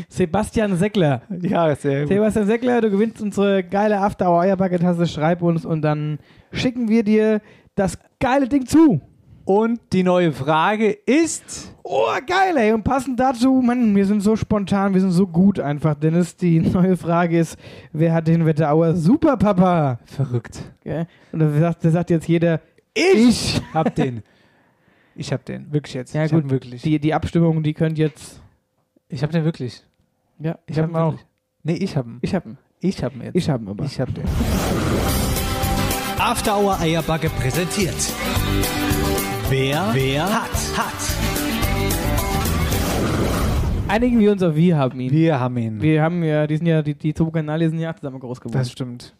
Sebastian Seckler. Ja, sehr gut. Sebastian Seckler, du gewinnst unsere geile After Hour Eierbacke-Tasse, schreib uns und dann schicken wir dir das geile Ding zu. Und die neue Frage ist. Oh, geil, ey. Und passend dazu, Mann, wir sind so spontan, wir sind so gut einfach, Dennis. Die neue Frage ist, wer hat den Wetterauer Superpapa? Verrückt. Okay? Und da sagt, da sagt jetzt jeder, Ich hab den. Ich hab den. Wirklich jetzt. Ja ich gut, wirklich. die, die Abstimmung, die könnt jetzt... Ich hab den wirklich. Ja, ich, hab hab ihn auch. wirklich. Nee, ich hab ihn. Ich hab ihn. Ich hab ihn jetzt. Ich hab ihn aber. Ich hab den. After Hour Eierbacke präsentiert. Wer, wer hat, hat. Einigen wir uns auf wir haben ihn. Wir haben ihn. Wir haben ja, die sind ja, die, die zwei Kanäle sind ja zusammen groß geworden. Das stimmt.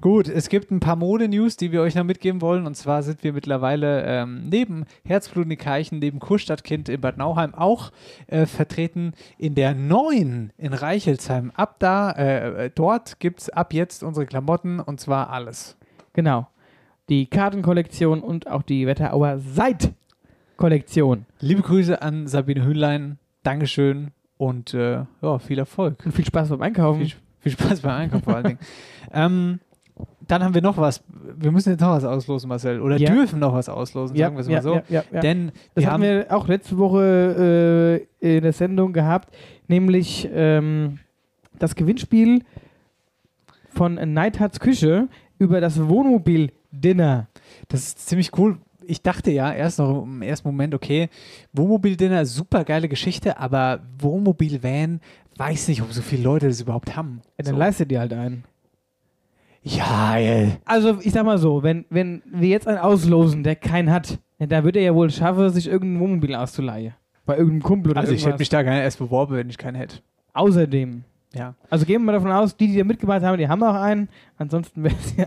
Gut, es gibt ein paar Mode-News, die wir euch noch mitgeben wollen. Und zwar sind wir mittlerweile ähm, neben Herzblut in Keichen, neben Kurstadtkind in Bad Nauheim auch äh, vertreten in der neuen in Reichelsheim. Ab da, äh, äh, dort gibt es ab jetzt unsere Klamotten und zwar alles. Genau. Die Kartenkollektion und auch die Wetterauer Seit-Kollektion. Liebe Grüße an Sabine Hühnlein. Dankeschön und äh, ja, viel Erfolg. Und viel Spaß beim Einkaufen. Viel, viel Spaß beim Einkaufen vor allen Dingen. Ähm, dann haben wir noch was. Wir müssen jetzt noch was auslosen, Marcel. Oder Ja. dürfen noch was auslosen, sagen wir es mal ja, so. Ja, ja, ja. Denn das wir haben haben wir auch letzte Woche äh, in der Sendung gehabt, nämlich ähm, das Gewinnspiel von Neidhards Küche über das Wohnmobil-Dinner. Das ist ziemlich cool. Ich dachte ja erst noch im ersten Moment, okay, Wohnmobil-Dinner, super geile Geschichte, aber Wohnmobil-Van, weiß nicht, ob so viele Leute das überhaupt haben. Ja, dann so. leistet ihr halt einen. Ja, ey. Also ich sag mal so, wenn, wenn wir jetzt einen auslosen, der keinen hat, ja, da wird er ja wohl schaffen, sich irgendein Wohnmobil auszuleihen. Bei irgendeinem Kumpel oder Also ich hätte irgendwas. mich da gar nicht erst beworben, wenn ich keinen hätte. Außerdem. Ja. Also gehen wir mal davon aus, die, die da mitgemacht haben, die haben auch einen. Ansonsten wäre es ja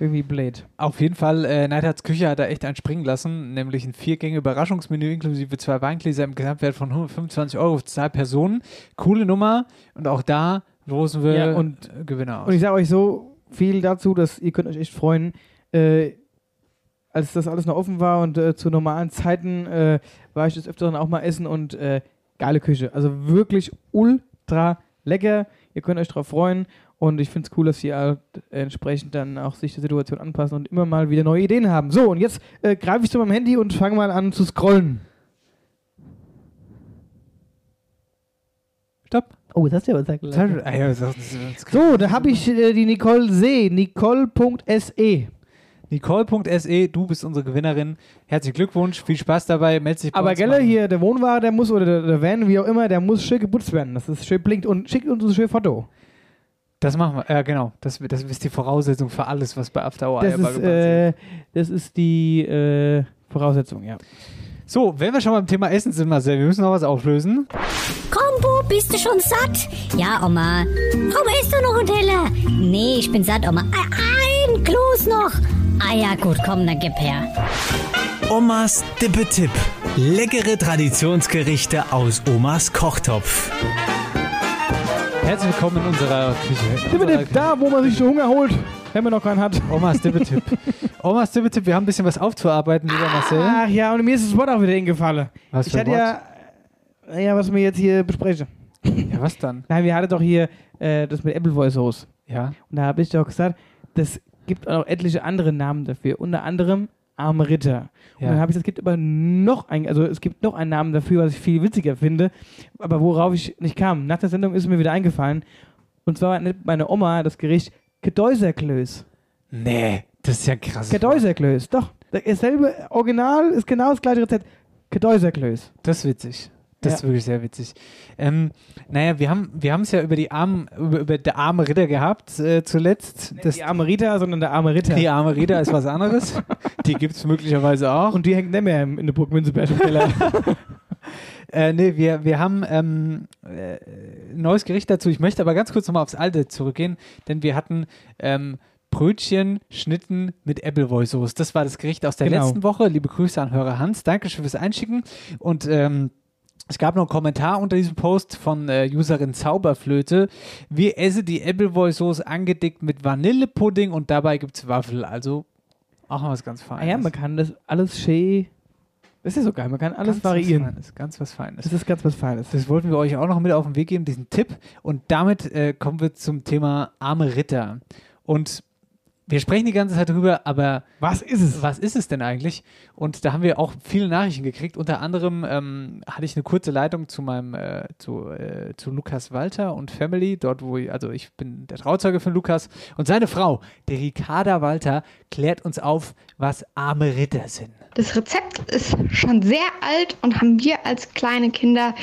irgendwie blöd. Auf jeden Fall, äh, Neidhards Küche hat da echt einen springen lassen, nämlich ein Viergänge-Überraschungsmenü inklusive zwei Weingläser im Gesamtwert von 125 Euro für zwei Personen. Coole Nummer und auch da losen wir Ja, und- äh, Gewinner aus. Und ich sage euch so viel dazu, dass ihr könnt euch echt freuen. Äh, als das alles noch offen war und äh, zu normalen Zeiten äh, war ich des Öfteren auch mal essen und äh, geile Küche. Also wirklich ultra lecker. Ihr könnt euch drauf freuen. Und ich finde es cool, dass sie halt entsprechend dann auch sich der Situation anpassen und immer mal wieder neue Ideen haben. So, und jetzt äh, greife ich zu meinem Handy und fange mal an zu scrollen. Stopp. Oh, das hast du ja was gesagt. Ah, So, da habe ich äh, die Nicole See, nicole.se. Nicole.se, du bist unsere Gewinnerin. Herzlichen Glückwunsch, viel Spaß dabei. Meld dich bei Aber uns Gelle, hier, der Wohnwagen, der muss, oder der, der Van, wie auch immer, der muss schön geputzt werden. Das ist schön blinkt und schickt uns ein schönes Foto. Das machen wir, ja genau. Das, das ist die Voraussetzung für alles, was bei After Hour Das Eierbar ist, äh, das ist die äh, Voraussetzung, ja. So, wenn wir schon beim Thema Essen sind, Marcel, wir müssen noch was auflösen. Kombo, bist du schon satt? Ja, Oma. Komm, isst du noch einen Teller? Nee, ich bin satt, Oma. Ein, ein Kloß noch. Ah ja, gut, komm, dann gib her. Omas Dippetipp. Leckere Traditionsgerichte aus Omas Kochtopf. Herzlich willkommen in unserer Küche. Unserer Da, wo man sich so Hunger holt, wenn man noch keinen hat. Omas Dippetipp. Omas Dippetipp, wir haben ein bisschen was aufzuarbeiten, lieber Marcel. Ach ja, und mir ist das Wort auch wieder hingefallen. Was ich für hatte ein ja, ja, was wir jetzt hier besprechen. Ja, was dann? Nein, wir hatten doch hier äh, das mit Appleboy Sauce. Ja. Und da habe ich doch gesagt, das gibt auch noch etliche andere Namen dafür. Unter anderem Arme Ritter. Und Ja. dann habe ich es gibt aber noch ein, also es gibt noch einen Namen dafür, was ich viel witziger finde, aber worauf ich nicht kam. Nach der Sendung ist mir wieder eingefallen. Und zwar nennt meine Oma das Gericht Gedäuserklöß. Nee, das ist ja krass. Gedäuserklöß, doch. Dasselbe Original ist genau das gleiche Rezept. Gedäuserklöß. Das ist witzig. Das Ja. ist wirklich sehr witzig. Ähm, naja, wir haben wir es ja über die armen, über, über der arme Ritter gehabt äh, zuletzt. Das, die arme Rita, sondern der arme Ritter. die arme Ritter ist was anderes. die gibt es möglicherweise auch. Und die hängt nicht mehr in der Burg Münzeberg im Keller. Äh, nee, wir, wir haben ähm, äh, ein neues Gericht dazu. Ich möchte aber ganz kurz nochmal aufs Alte zurückgehen, denn wir hatten ähm, Brötchen, Schnitten mit Appleboy-Sauce. Das war das Gericht aus der Genau. letzten Woche. Liebe Grüße an Hörer Hans. Dankeschön fürs Einschicken. Und ähm, es gab noch einen Kommentar unter diesem Post von äh, Userin Zauberflöte. Wir essen die Appleboy-Sauce angedickt mit Vanillepudding und dabei gibt es Waffel. Also auch mal was ganz ah Feines. ja, man kann das alles schön. Das ist so geil, man kann alles Ganz variieren. Was Feines, ganz was Feines. Das ist ganz was Feines. Das wollten wir euch auch noch mit auf den Weg geben, diesen Tipp. Und damit äh, kommen wir zum Thema arme Ritter. Und wir sprechen die ganze Zeit drüber, aber was ist es? Was ist es denn eigentlich? Und da haben wir auch viele Nachrichten gekriegt. Unter anderem ähm, hatte ich eine kurze Leitung zu meinem, äh, zu, äh, zu Lukas Walter und Family, dort wo ich, also ich bin der Trauzeuge von Lukas und seine Frau, die Ricarda Walter, klärt uns auf, was arme Ritter sind. Das Rezept ist schon sehr alt und haben wir als kleine Kinder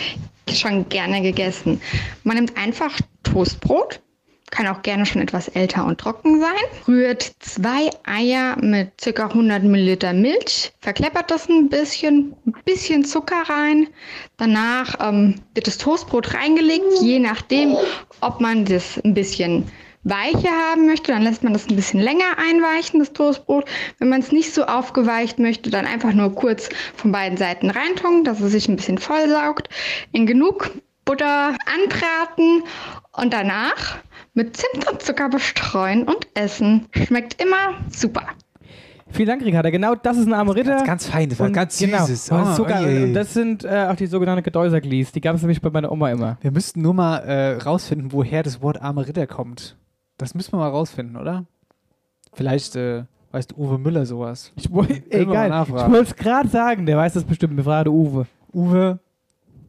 schon gerne gegessen. Man nimmt einfach Toastbrot, kann auch gerne schon etwas älter und trocken sein, rührt zwei Eier mit ca. 100 Milliliter Milch, verkleppert das ein bisschen, ein bisschen Zucker rein. Danach ähm, wird das Toastbrot reingelegt, je nachdem, ob man das ein bisschen weicher haben möchte, dann lässt man das ein bisschen länger einweichen, das Toastbrot. Wenn man es nicht so aufgeweicht möchte, dann einfach nur kurz von beiden Seiten reintun, dass es sich ein bisschen vollsaugt. In genug Butter anbraten und danach mit Zimt und Zucker bestreuen und essen. Schmeckt immer super. Vielen Dank, Ricarda. Genau das ist ein armer Ritter. Ganz, ganz fein, das war Und ganz genau, süßes. Oh, ui. und das sind äh, auch die sogenannten Gedäuserglies. Die gab es nämlich bei meiner Oma immer. Wir müssten nur mal äh, rausfinden, woher das Wort arme Ritter kommt. Das müssen wir mal rausfinden, oder? Vielleicht äh, weißt Uwe Müller sowas. Ich, geil. Ich wollte es gerade sagen, der weiß das bestimmt. Wir fragen Uwe. Uwe,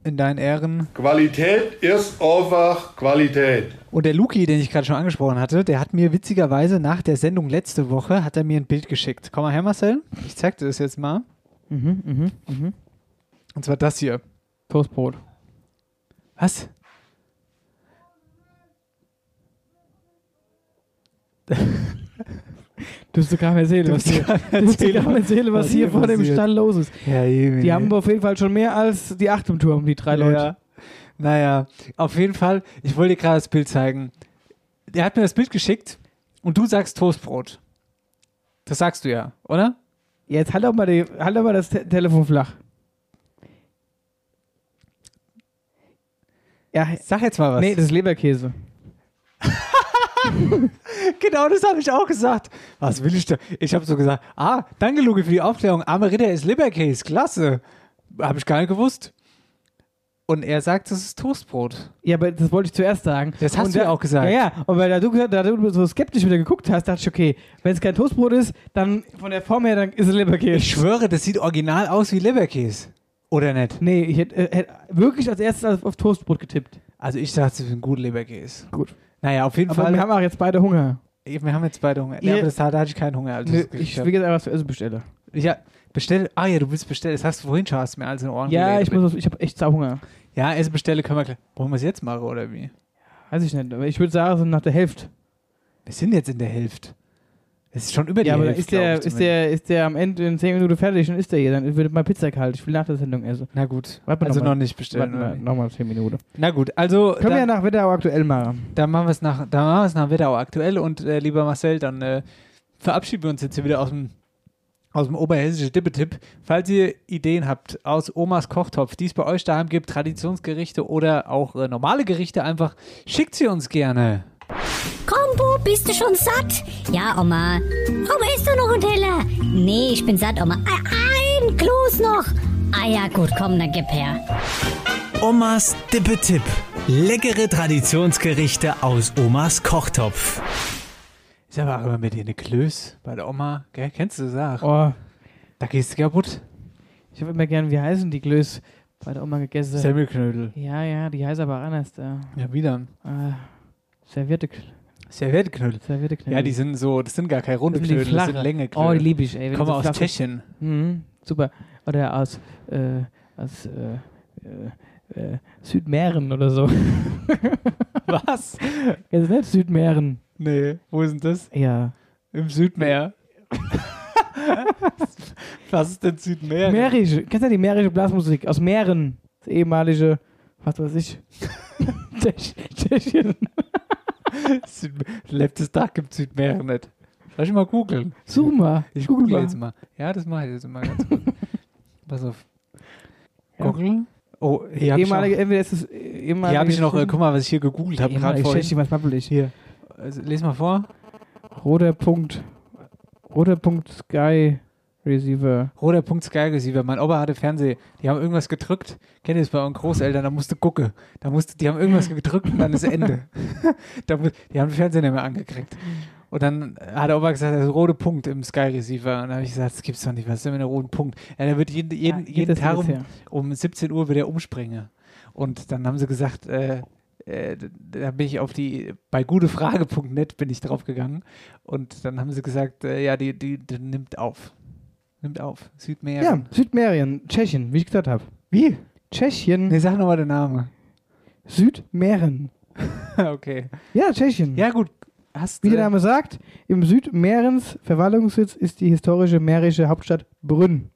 in deinen Ehren. Qualität ist einfach Qualität. Und der Luki, den ich gerade schon angesprochen hatte, der hat mir witzigerweise nach der Sendung letzte Woche, hat er mir ein Bild geschickt. Komm mal her, Marcel. Ich zeig dir das jetzt mal. Mhm, mhm, mhm. Und zwar das hier. Toastbrot. Was? Du hast gar nicht erzählen, Du was hier, gar du nicht hast gar erzählen, erzählen, was was hier vor dem. Stall los ist. Ja, Die haben auf jeden Fall schon mehr als die acht im Turm, die drei Leute. Ja. Naja, auf jeden Fall, ich wollte dir gerade das Bild zeigen. Der hat mir das Bild geschickt und du sagst Toastbrot. Das sagst du ja, oder? Jetzt halt doch mal, die, halt doch mal das Te Telefon flach. Ja, Sag jetzt mal was. nee, das ist Leberkäse. Genau das habe ich auch gesagt. Was will ich da? Ich habe so gesagt, ah, danke Luki für die Aufklärung. Arme Ritter ist Leberkäse, klasse. Habe ich gar nicht gewusst. und er sagt, das ist Toastbrot. Ja, aber das wollte ich zuerst sagen. Das hast Und du ja auch gesagt. Ja, ja. Und weil da du, da du so skeptisch wieder geguckt hast, dachte ich, okay, wenn es kein Toastbrot ist, dann von der Form her, dann ist es Leberkäse. Ich schwöre, das sieht original aus wie Leberkäse. Oder nicht? Nee, ich hätte äh, hätt wirklich als erstes auf, auf Toastbrot getippt. Also ich dachte, es ist ein guter Leberkäse. Gut. Naja, auf jeden Aber Fall. wir haben auch jetzt beide Hunger. wir haben jetzt beide Hunger. Ja, aber das, da hatte ich keinen Hunger. Als Nö, ich will jetzt einfach was zu essen bestellen. Ja, bestell. Ah ja, du willst bestellen. Das hast du vorhin schon, hast du mir alles in Ohren Ja, ich, muss, ich habe echt sau Hunger. Ja, Essen bestelle können wir gleich. Wollen wir es jetzt machen oder wie? Weiß ich nicht, aber ich würde sagen, so nach der Hälfte. Wir sind jetzt in der Hälfte. Es ist schon über die Ja, Hälfte. ist der, ich ist, der, ist der am Ende in 10 Minuten fertig und ist der hier, dann wird mal Pizza kalt. Ich will nach der Sendung essen. Na gut, Warte also noch, mal. noch nicht bestellen, Warte nochmal 10 Minuten. Na gut, also Können wir ja nach Wetterau aktuell machen. Dann machen wir es nach, dann machen nach Wetterau aktuell und äh, lieber Marcel, dann äh, verabschieden wir uns jetzt hier wieder aus dem aus dem oberhessischen Dippetipp. Falls ihr Ideen habt aus Omas Kochtopf, die es bei euch daheim gibt, Traditionsgerichte oder auch äh, normale Gerichte, einfach schickt sie uns gerne. Kombo, bist du schon satt? Ja, Oma. Oma, isst du noch einen Teller? Nee, ich bin satt, Oma. Ein Kloß noch. Ah ja, gut, komm, dann gib her. Omas Dippetipp. Leckere Traditionsgerichte aus Omas Kochtopf. Ist aber auch immer mit dir eine Klöß bei der Oma. Gell? Kennst du das auch? Oh, Da gehst du kaputt. ich habe immer gern, wie heißen die Glöß bei der Oma gegessen? Semmelknödel. Ja, ja, die heißen aber auch anders da. Ja, wie dann? Äh, Serviette. Servietteknödel. Serviette Ja, die sind so, das sind gar keine runde Das Knödel, das sind flache. Länge Oh, die liebe ich, ey. Kommen aus flach ist. Tschechien. Mhm, super. Oder aus, äh, aus äh, äh, äh, Südmähren oder so. Was? Kennst du nicht? Südmähren. Nee, wo ist denn das? Ja. Im Südmeer. Was ist denn Südmeer? Mährische. Kennst du die mährische Blasmusik? Aus Mähren. Das ehemalige, was weiß ich. Tschech- Tschechien. Letztes Tag gibt Südmeer nicht. Soll ich mal googeln? Such mal. Ich Google google mal. jetzt mal. Ja, das mache ich jetzt mal ganz kurz. Pass auf. Google. Oh, hier habe ich noch, entweder ist es äh, ehemalige. hier hab ich noch äh, guck mal, was ich hier gegoogelt habe gerade vorhin. Tschechien, was babbel ich? Hier, also, les mal vor. Roter Punkt. Roter Punkt Sky Receiver. Roter Punkt Sky Receiver. Mein Opa hatte Fernseh. Die haben irgendwas gedrückt. Kennt ihr das bei euren Großeltern? Da musste gucken. Da musste, die haben irgendwas gedrückt und dann ist Ende. da, die haben den Fernseher nicht mehr angekriegt. Und dann hat der Opa gesagt, das ist ein roter Punkt im Sky Receiver. Und dann habe ich gesagt, das gibt's doch nicht. Was ist denn mit einem roten Punkt? Ja, der wird jeden, jeden, geht jeden Tag um, um 17 Uhr wieder umspringen. Und dann haben sie gesagt, äh, äh, da bin ich auf die, bei gutefrage.net bin ich drauf gegangen. Und dann haben sie gesagt, äh, ja, die, die, die nimmt auf. Nimmt auf. Südmeer. Ja, Südmähren. Tschechien, wie ich gesagt habe. Wie? Tschechien. Nee, sag nochmal den Namen. Südmähren. okay. Ja, Tschechien. Ja, gut. Hast Wie der Name sagt, im Südmährens Verwaltungssitz ist die historische mährische Hauptstadt Brünn.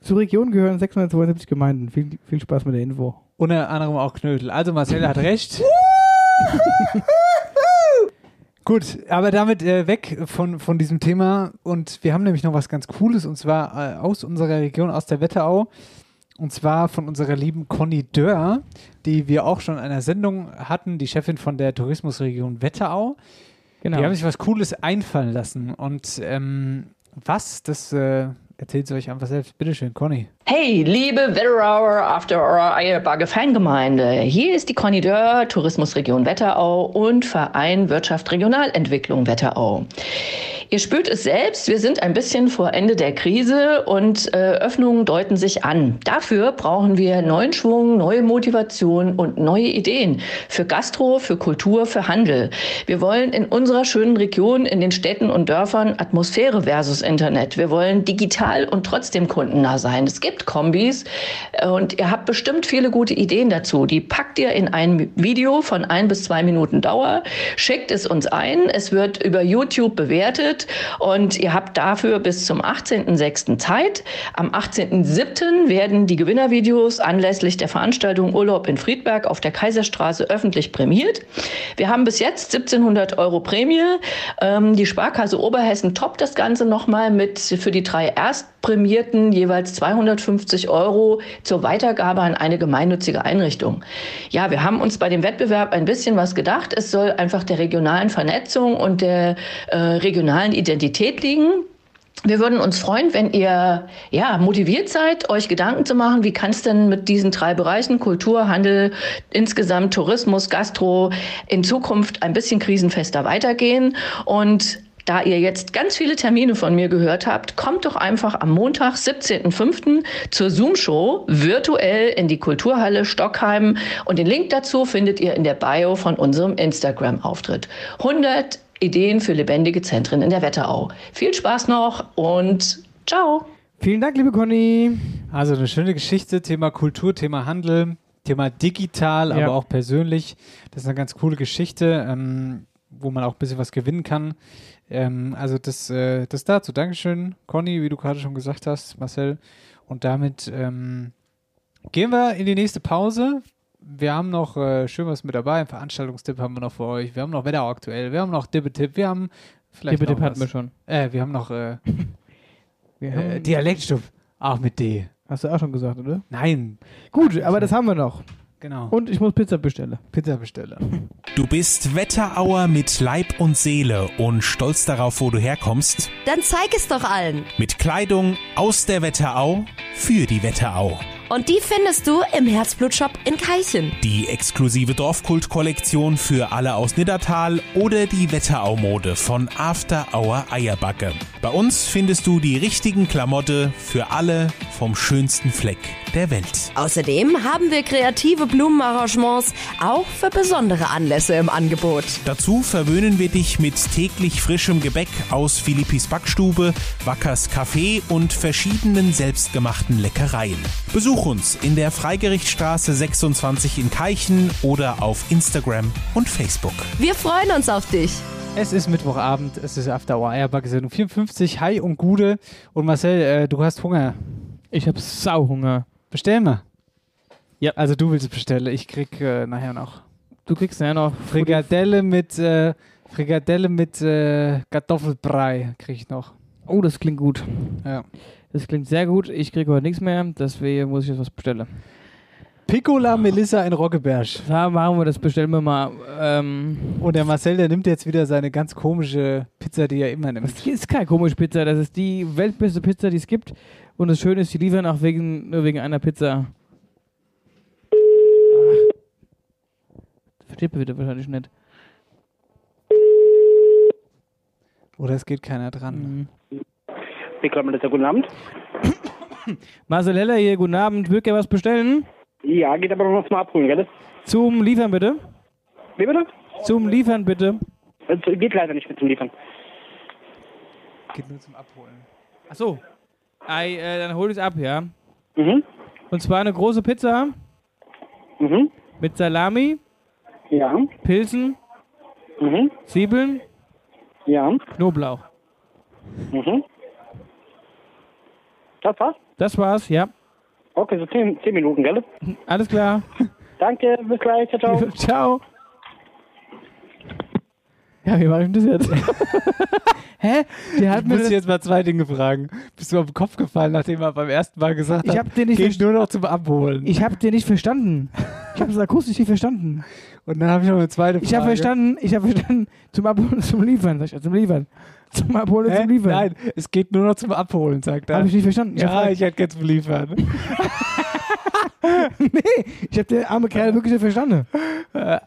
Zur Region gehören 672 Gemeinden. Viel, viel Spaß mit der Info. Unter anderem auch Knödel. Also Marcel hat recht. Gut, aber damit äh, weg von, von diesem Thema. Und wir haben nämlich noch was ganz Cooles, und zwar äh, aus unserer Region, aus der Wetterau. Und zwar von unserer lieben Conny Dörr, die wir auch schon in einer Sendung hatten, die Chefin von der Tourismusregion Wetterau. Genau. Die haben sich was Cooles einfallen lassen. Und ähm, was, das äh, erzählt sie euch einfach selbst. Bitteschön, Conny. Hey, liebe Wetterauer After Hour Eierbagge Fangemeinde. Hier ist die Conny Dörr, Tourismusregion Wetterau und Verein Wirtschaft Regionalentwicklung Wetterau. Ihr spürt es selbst, wir sind ein bisschen vor Ende der Krise und äh, Öffnungen deuten sich an. Dafür brauchen wir neuen Schwung, neue Motivation und neue Ideen für Gastro, für Kultur, für Handel. Wir wollen in unserer schönen Region, in den Städten und Dörfern Atmosphäre versus Internet. Wir wollen digital und trotzdem kundennah sein. Es gibt Kombis äh, und ihr habt bestimmt viele gute Ideen dazu. Die packt ihr in ein Video von ein bis zwei Minuten Dauer, schickt es uns ein. Es wird über YouTube bewertet und ihr habt dafür bis zum 18.06. Zeit. Am 18.07. werden die Gewinnervideos anlässlich der Veranstaltung Urlaub in Friedberg auf der Kaiserstraße öffentlich prämiert. Wir haben bis jetzt 1700 Euro Prämie. Ähm, die Sparkasse Oberhessen toppt das Ganze nochmal mit für die drei Erstprämierten jeweils 250 Euro zur Weitergabe an eine gemeinnützige Einrichtung. Ja, wir haben uns bei dem Wettbewerb ein bisschen was gedacht. Es soll einfach der regionalen Vernetzung und der äh, regionalen Identität liegen. Wir würden uns freuen, wenn ihr ja, motiviert seid, euch Gedanken zu machen, wie kann es denn mit diesen drei Bereichen, Kultur, Handel, insgesamt Tourismus, Gastro, in Zukunft ein bisschen krisenfester weitergehen. Und da ihr jetzt ganz viele Termine von mir gehört habt, kommt doch einfach am Montag, 17.05. zur Zoom-Show virtuell in die Kulturhalle Stockheim. Und den Link dazu findet ihr in der Bio von unserem Instagram-Auftritt. 100 Ideen für lebendige Zentren in der Wetterau. Viel Spaß noch und ciao. Vielen Dank, liebe Conny. Also eine schöne Geschichte, Thema Kultur, Thema Handel, Thema digital, Ja. aber auch persönlich. Das ist eine ganz coole Geschichte, ähm, wo man auch ein bisschen was gewinnen kann. Ähm, also das, äh, das dazu. Dankeschön, Conny, wie du gerade schon gesagt hast, Marcel. Und damit ähm, gehen wir in die nächste Pause. Wir haben noch äh, schön was mit dabei. Ein Veranstaltungstipp haben wir noch für euch. Wir haben noch Wetter aktuell. Wir haben noch Dippe-Tipp. Wir haben vielleicht Dippe-Tipp hatten wir schon. Äh, wir haben noch äh, Wir äh, haben- Dialektstub. Auch mit D. Hast du auch schon gesagt, oder? Nein. Gut, aber das haben wir noch. Genau. Und ich muss Pizza bestellen. Pizza bestellen. Du bist Wetterauer mit Leib und Seele und stolz darauf, wo du herkommst. Dann zeig es doch allen. Mit Kleidung aus der Wetterau für die Wetterau. Und die findest du im Herzblutshop in Keichen. Die exklusive Dorfkult-Kollektion für alle aus Niddertal oder die Wetterau-Mode von After Hour Eierbacke. Bei uns findest du die richtigen Klamotte für alle vom schönsten Fleck der Welt. Außerdem haben wir kreative Blumenarrangements auch für besondere Anlässe im Angebot. Dazu verwöhnen wir dich mit täglich frischem Gebäck aus Philippis Backstube, Wackers Café und verschiedenen selbstgemachten Leckereien. Besuch uns in der Freigerichtstraße 26 in Keichen oder auf Instagram und Facebook. Wir freuen uns auf dich. Es ist Mittwochabend, es ist After Hour Eierbacke Sendung 54. Hi und Gude. Und Marcel, äh, du hast Hunger. Ich hab Sauhunger. Bestell mal. Ja. Also du willst bestellen, ich krieg äh, nachher noch. Du kriegst ja noch Frikadelle mit, äh, Frikadelle mit äh, Kartoffelbrei krieg ich noch. Oh, das klingt gut. Ja. Das klingt sehr gut. Ich kriege heute nichts mehr, deswegen muss ich jetzt was bestellen. Piccola Melissa in Roggeberg. Da machen wir das, bestellen wir mal. Ähm, Und der Marcel, der nimmt jetzt wieder seine ganz komische Pizza, die er immer nimmt. das ist keine komische Pizza, das ist die weltbeste Pizza, die es gibt. Und das Schöne ist, die liefern auch wegen, nur wegen einer Pizza. Ach. Versteht man wieder wahrscheinlich nicht. Oder es geht keiner dran. Reklamminister, guten Abend. Marcel Heller hier, guten Abend. Würd gerne was bestellen? Ja, geht aber noch zum Abholen, gell? Zum Liefern bitte. Wie bitte? Zum Liefern bitte. Es geht leider nicht mit zum Liefern. Geht nur zum Abholen. Ach so. Ei, äh, dann hol ich's ab, ja. Mhm. Und zwar eine große Pizza Mhm. mit Salami, Ja. Pilzen, Mhm. Zwiebeln, Ja. Knoblauch. Mhm. Das war's? Das war's, ja. Okay, so zehn, zehn Minuten, gell? Alles klar. Danke, bis gleich, ciao, ciao. Ciao. Ja, wie mache ich denn das jetzt? Hä? Der hat Ich mir muss jetzt mal zwei Dinge fragen. Bist du auf den Kopf gefallen, nachdem er beim ersten Mal gesagt Ich hat, hab den nicht geht verst- nur noch zum Abholen. ich habe den nicht verstanden. Ich habe es akustisch nicht verstanden. Und dann habe ich noch eine zweite Frage. Ich habe verstanden, ich habe verstanden, zum Abholen und zum Liefern. Sag ich, zum Liefern. Zum Abholen und zum Liefern. Nein, es geht nur noch zum Abholen, sagt er. Habe ich nicht verstanden. Ich ja, hab- ich hätte jetzt zum Liefern. nee, ich habe den armen Kerl wirklich nicht verstanden.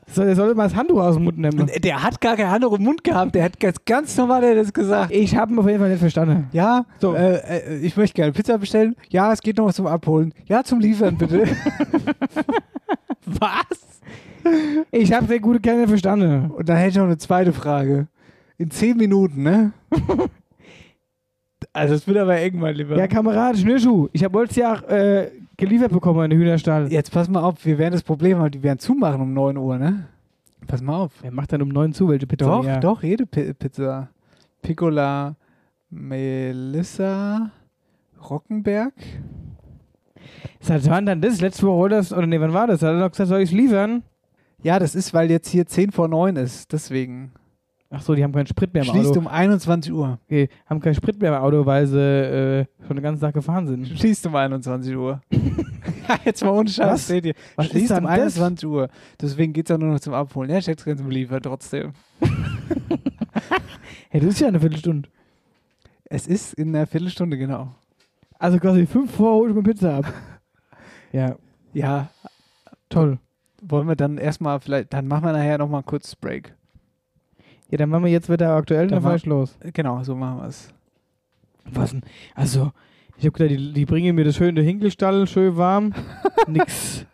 So, der sollte mal das Handtuch aus dem Mund nehmen. Der hat gar keine Hand im Mund gehabt. Der hat ganz, ganz normal der das gesagt. Ich habe ihn auf jeden Fall nicht verstanden. Ja, So. äh, äh, ich möchte gerne Pizza bestellen. Ja, es geht noch was zum Abholen. Ja, zum Liefern, bitte. was? Ich habe den guten Kerl nicht verstanden. Und dann hätte ich noch eine zweite Frage. In zehn Minuten, ne? Also es wird aber irgendwann lieber. Ja, Kamerad, Schnürschuh. Ich wollte es ja auch äh, geliefert bekommen in den Hühnerstall. Jetzt pass mal auf, wir werden das Problem haben, die werden zumachen um 9 Uhr, ne? Pass mal auf. Wer macht dann um 9 zu, welche Pizza? Doch, ja. doch, jede Pi Pizza. Piccola Melissa Rockenberg. Seit wann dann das? Letzte Woche oder das? Oder nee, wann war das? Hat er noch gesagt, soll ich es liefern? Ja, das ist, weil jetzt hier 10 vor 9 ist. Deswegen. Ach so, die haben keinen Sprit mehr im Schließt Auto. um 21 Uhr. Okay, haben keinen Sprit mehr im Auto, weil sie äh, schon den ganzen Tag gefahren sind. Schließt um 21 Uhr. Jetzt mal ohne Scheiß, Was? seht ihr. Was ist Schließt dann um das? 21 Uhr. Deswegen geht es auch nur noch zum Abholen. Ja, es gerne zum Liefern trotzdem. Hey, das ist ja eine Viertelstunde. Es ist in einer Viertelstunde, genau. Also quasi fünf vor hol ich mir Pizza ab. ja, Ja, toll. wollen wir dann erstmal vielleicht, dann machen wir nachher nochmal einen kurzes Break. Ja, dann machen wir jetzt wieder aktuell und Dann ich los. Genau, so machen wir es. Was denn? Also, ich hab gedacht, die, die bringen mir das schöne Hinkelstall schön warm. Nix.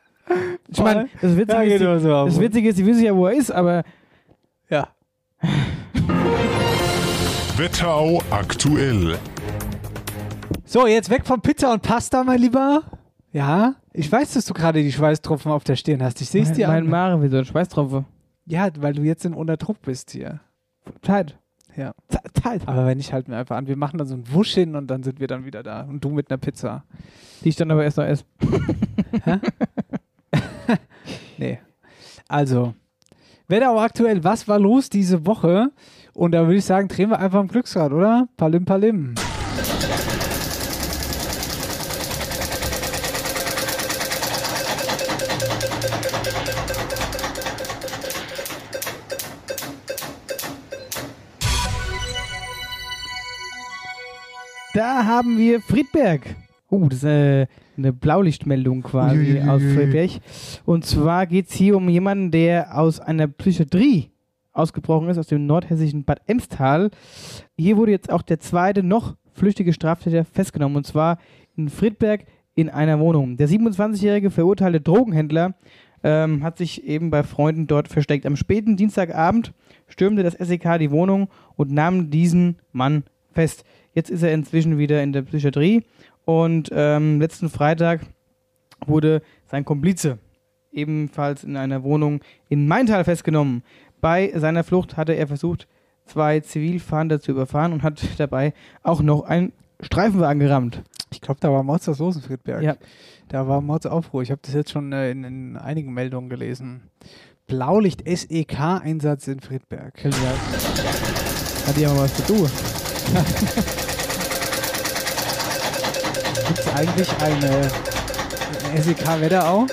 Ich meine, das Witzige, Ja, ist, die- so das Witzige ist, die wissen ja, wo er ist, aber Ja. Wetterau aktuell. So, jetzt weg von Pizza und Pasta, mein Lieber. Ja, ich weiß, dass du gerade die Schweißtropfen auf der Stirn hast. Ich sehe es mein, dir mein an. Mare wie so ein Schweißtropfen. Ja, weil du jetzt in unter Druck bist hier. Zeit. Ja. Zeit. Aber wenn nicht, halten wir einfach an. Wir machen dann so einen Wusch hin und dann sind wir dann wieder da. Und du mit einer Pizza. Die ich dann aber erst noch esse. Nee. Also, Wetterau aktuell, was war los diese Woche? Und da würde ich sagen, drehen wir einfach am Glücksrad, oder? Palim, palim. Da haben wir Friedberg. Uh, das ist äh, eine Blaulichtmeldung quasi Uiuiui. aus Friedberg. Und zwar geht es hier um jemanden, der aus einer Psychiatrie ausgebrochen ist, aus dem nordhessischen Bad Emstal. Hier wurde jetzt auch der zweite noch flüchtige Straftäter festgenommen. Und zwar in Friedberg in einer Wohnung. Der 27-jährige verurteilte Drogenhändler ähm, hat sich eben bei Freunden dort versteckt. Am späten Dienstagabend stürmte das SEK die Wohnung und nahm diesen Mann fest. Jetzt ist er inzwischen wieder in der Psychiatrie und ähm, letzten Freitag wurde sein Komplize ebenfalls in einer Wohnung in Maintal festgenommen. Bei seiner Flucht hatte er versucht, zwei Zivilfahnder zu überfahren und hat dabei auch noch einen Streifenwagen gerammt. Ich glaube, da war Mords was los in Friedberg. Ja. Da war Mords Aufruhr. Ich habe das jetzt schon äh, in, in einigen Meldungen gelesen. Blaulicht SEK-Einsatz in Friedberg. Hat ja mal was zu tun. Gibt es eigentlich eine, eine SEK Wetterau?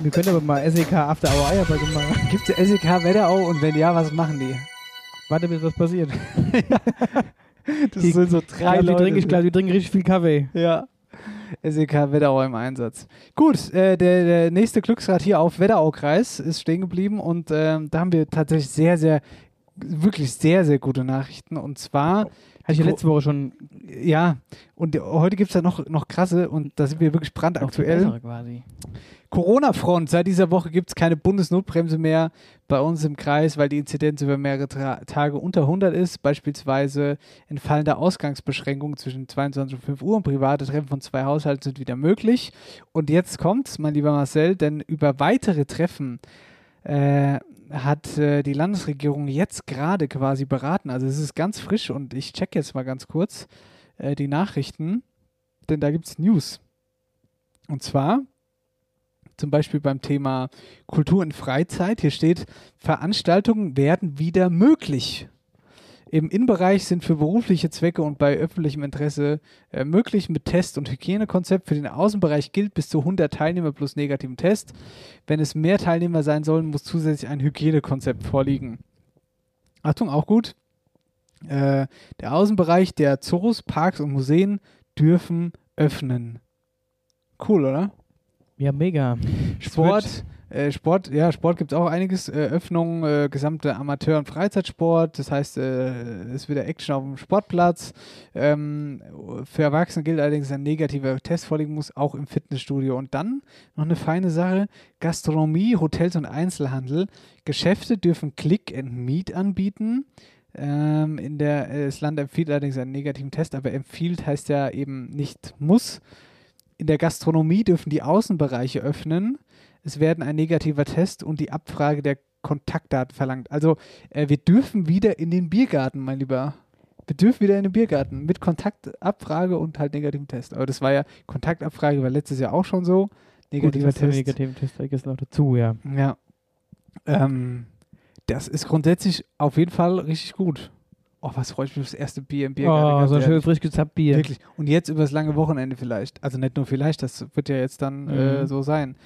Wir können aber mal SEK After Hour Eierbacke machen. Gibt es SEK Wetterau und wenn ja, was machen die? Warte, bis was passiert. Das Die- sind so drei glaub, die, Leute. trinken, ich glaube, die trinken richtig viel Kaffee. Ja. SEK Wetterau im Einsatz. Gut, äh, der, der nächste Glücksrad hier auf Wetterau-Kreis ist stehen geblieben und ähm, da haben wir tatsächlich sehr, sehr, wirklich sehr, sehr gute Nachrichten. Und zwar. Hatte ich ja letzte Woche schon. Ja, und heute gibt es ja noch, noch krasse und da sind wir wirklich brandaktuell. Corona-Front. Seit dieser Woche gibt es keine Bundesnotbremse mehr bei uns im Kreis, weil die Inzidenz über mehrere Tra Tage unter 100 ist. Beispielsweise entfallende Ausgangsbeschränkungen zwischen 22 und 5 Uhr und private Treffen von zwei Haushalten sind wieder möglich. Und jetzt kommt's, mein lieber Marcel, denn über weitere Treffen äh, hat äh, die Landesregierung jetzt gerade quasi beraten. Also es ist ganz frisch und ich check jetzt mal ganz kurz äh, die Nachrichten, denn da gibt es News. Und zwar zum Beispiel beim Thema Kultur und Freizeit. Hier steht, Veranstaltungen werden wieder möglich. Im Innenbereich sind für berufliche Zwecke und bei öffentlichem Interesse äh, möglich mit Test- und Hygienekonzept. Für den Außenbereich gilt bis zu 100 Teilnehmer plus negativen Test. Wenn es mehr Teilnehmer sein sollen, muss zusätzlich ein Hygienekonzept vorliegen. Achtung, auch gut. Äh, der Außenbereich der Zoos, Parks und Museen dürfen öffnen. Cool, oder? Ja, mega. Sport, äh, Sport, ja, Sport gibt es auch einiges. Äh, Öffnung, äh, gesamte Amateur- und Freizeitsport. Das heißt, äh, es ist wieder Action auf dem Sportplatz. Ähm, für Erwachsene gilt allerdings, dass ein negativer Test vorliegen muss, auch im Fitnessstudio. Und dann noch eine feine Sache: Gastronomie, Hotels und Einzelhandel. Geschäfte dürfen Click and Meet anbieten. Ähm, in der, äh, das Land empfiehlt allerdings einen negativen Test, aber empfiehlt heißt ja eben nicht muss. In der Gastronomie dürfen die Außenbereiche öffnen. Es werden ein negativer Test und die Abfrage der Kontaktdaten verlangt. Also äh, wir dürfen wieder in den Biergarten, mein Lieber. Wir dürfen wieder in den Biergarten mit Kontaktabfrage und halt negativem Test. Aber das war ja, Kontaktabfrage war letztes Jahr auch schon so. Negativer Gut, Test. Negativen Test vergessen noch dazu, ja. Ja. Ähm, das ist grundsätzlich auf jeden Fall richtig gut. Oh, was freue ich mich auf das erste Bier im Biergarten. Oh, so ein schönes frisch gezappt Bier. Wirklich. Und jetzt übers lange Wochenende vielleicht. Also nicht nur vielleicht, das wird ja jetzt dann äh, Mhm. so sein.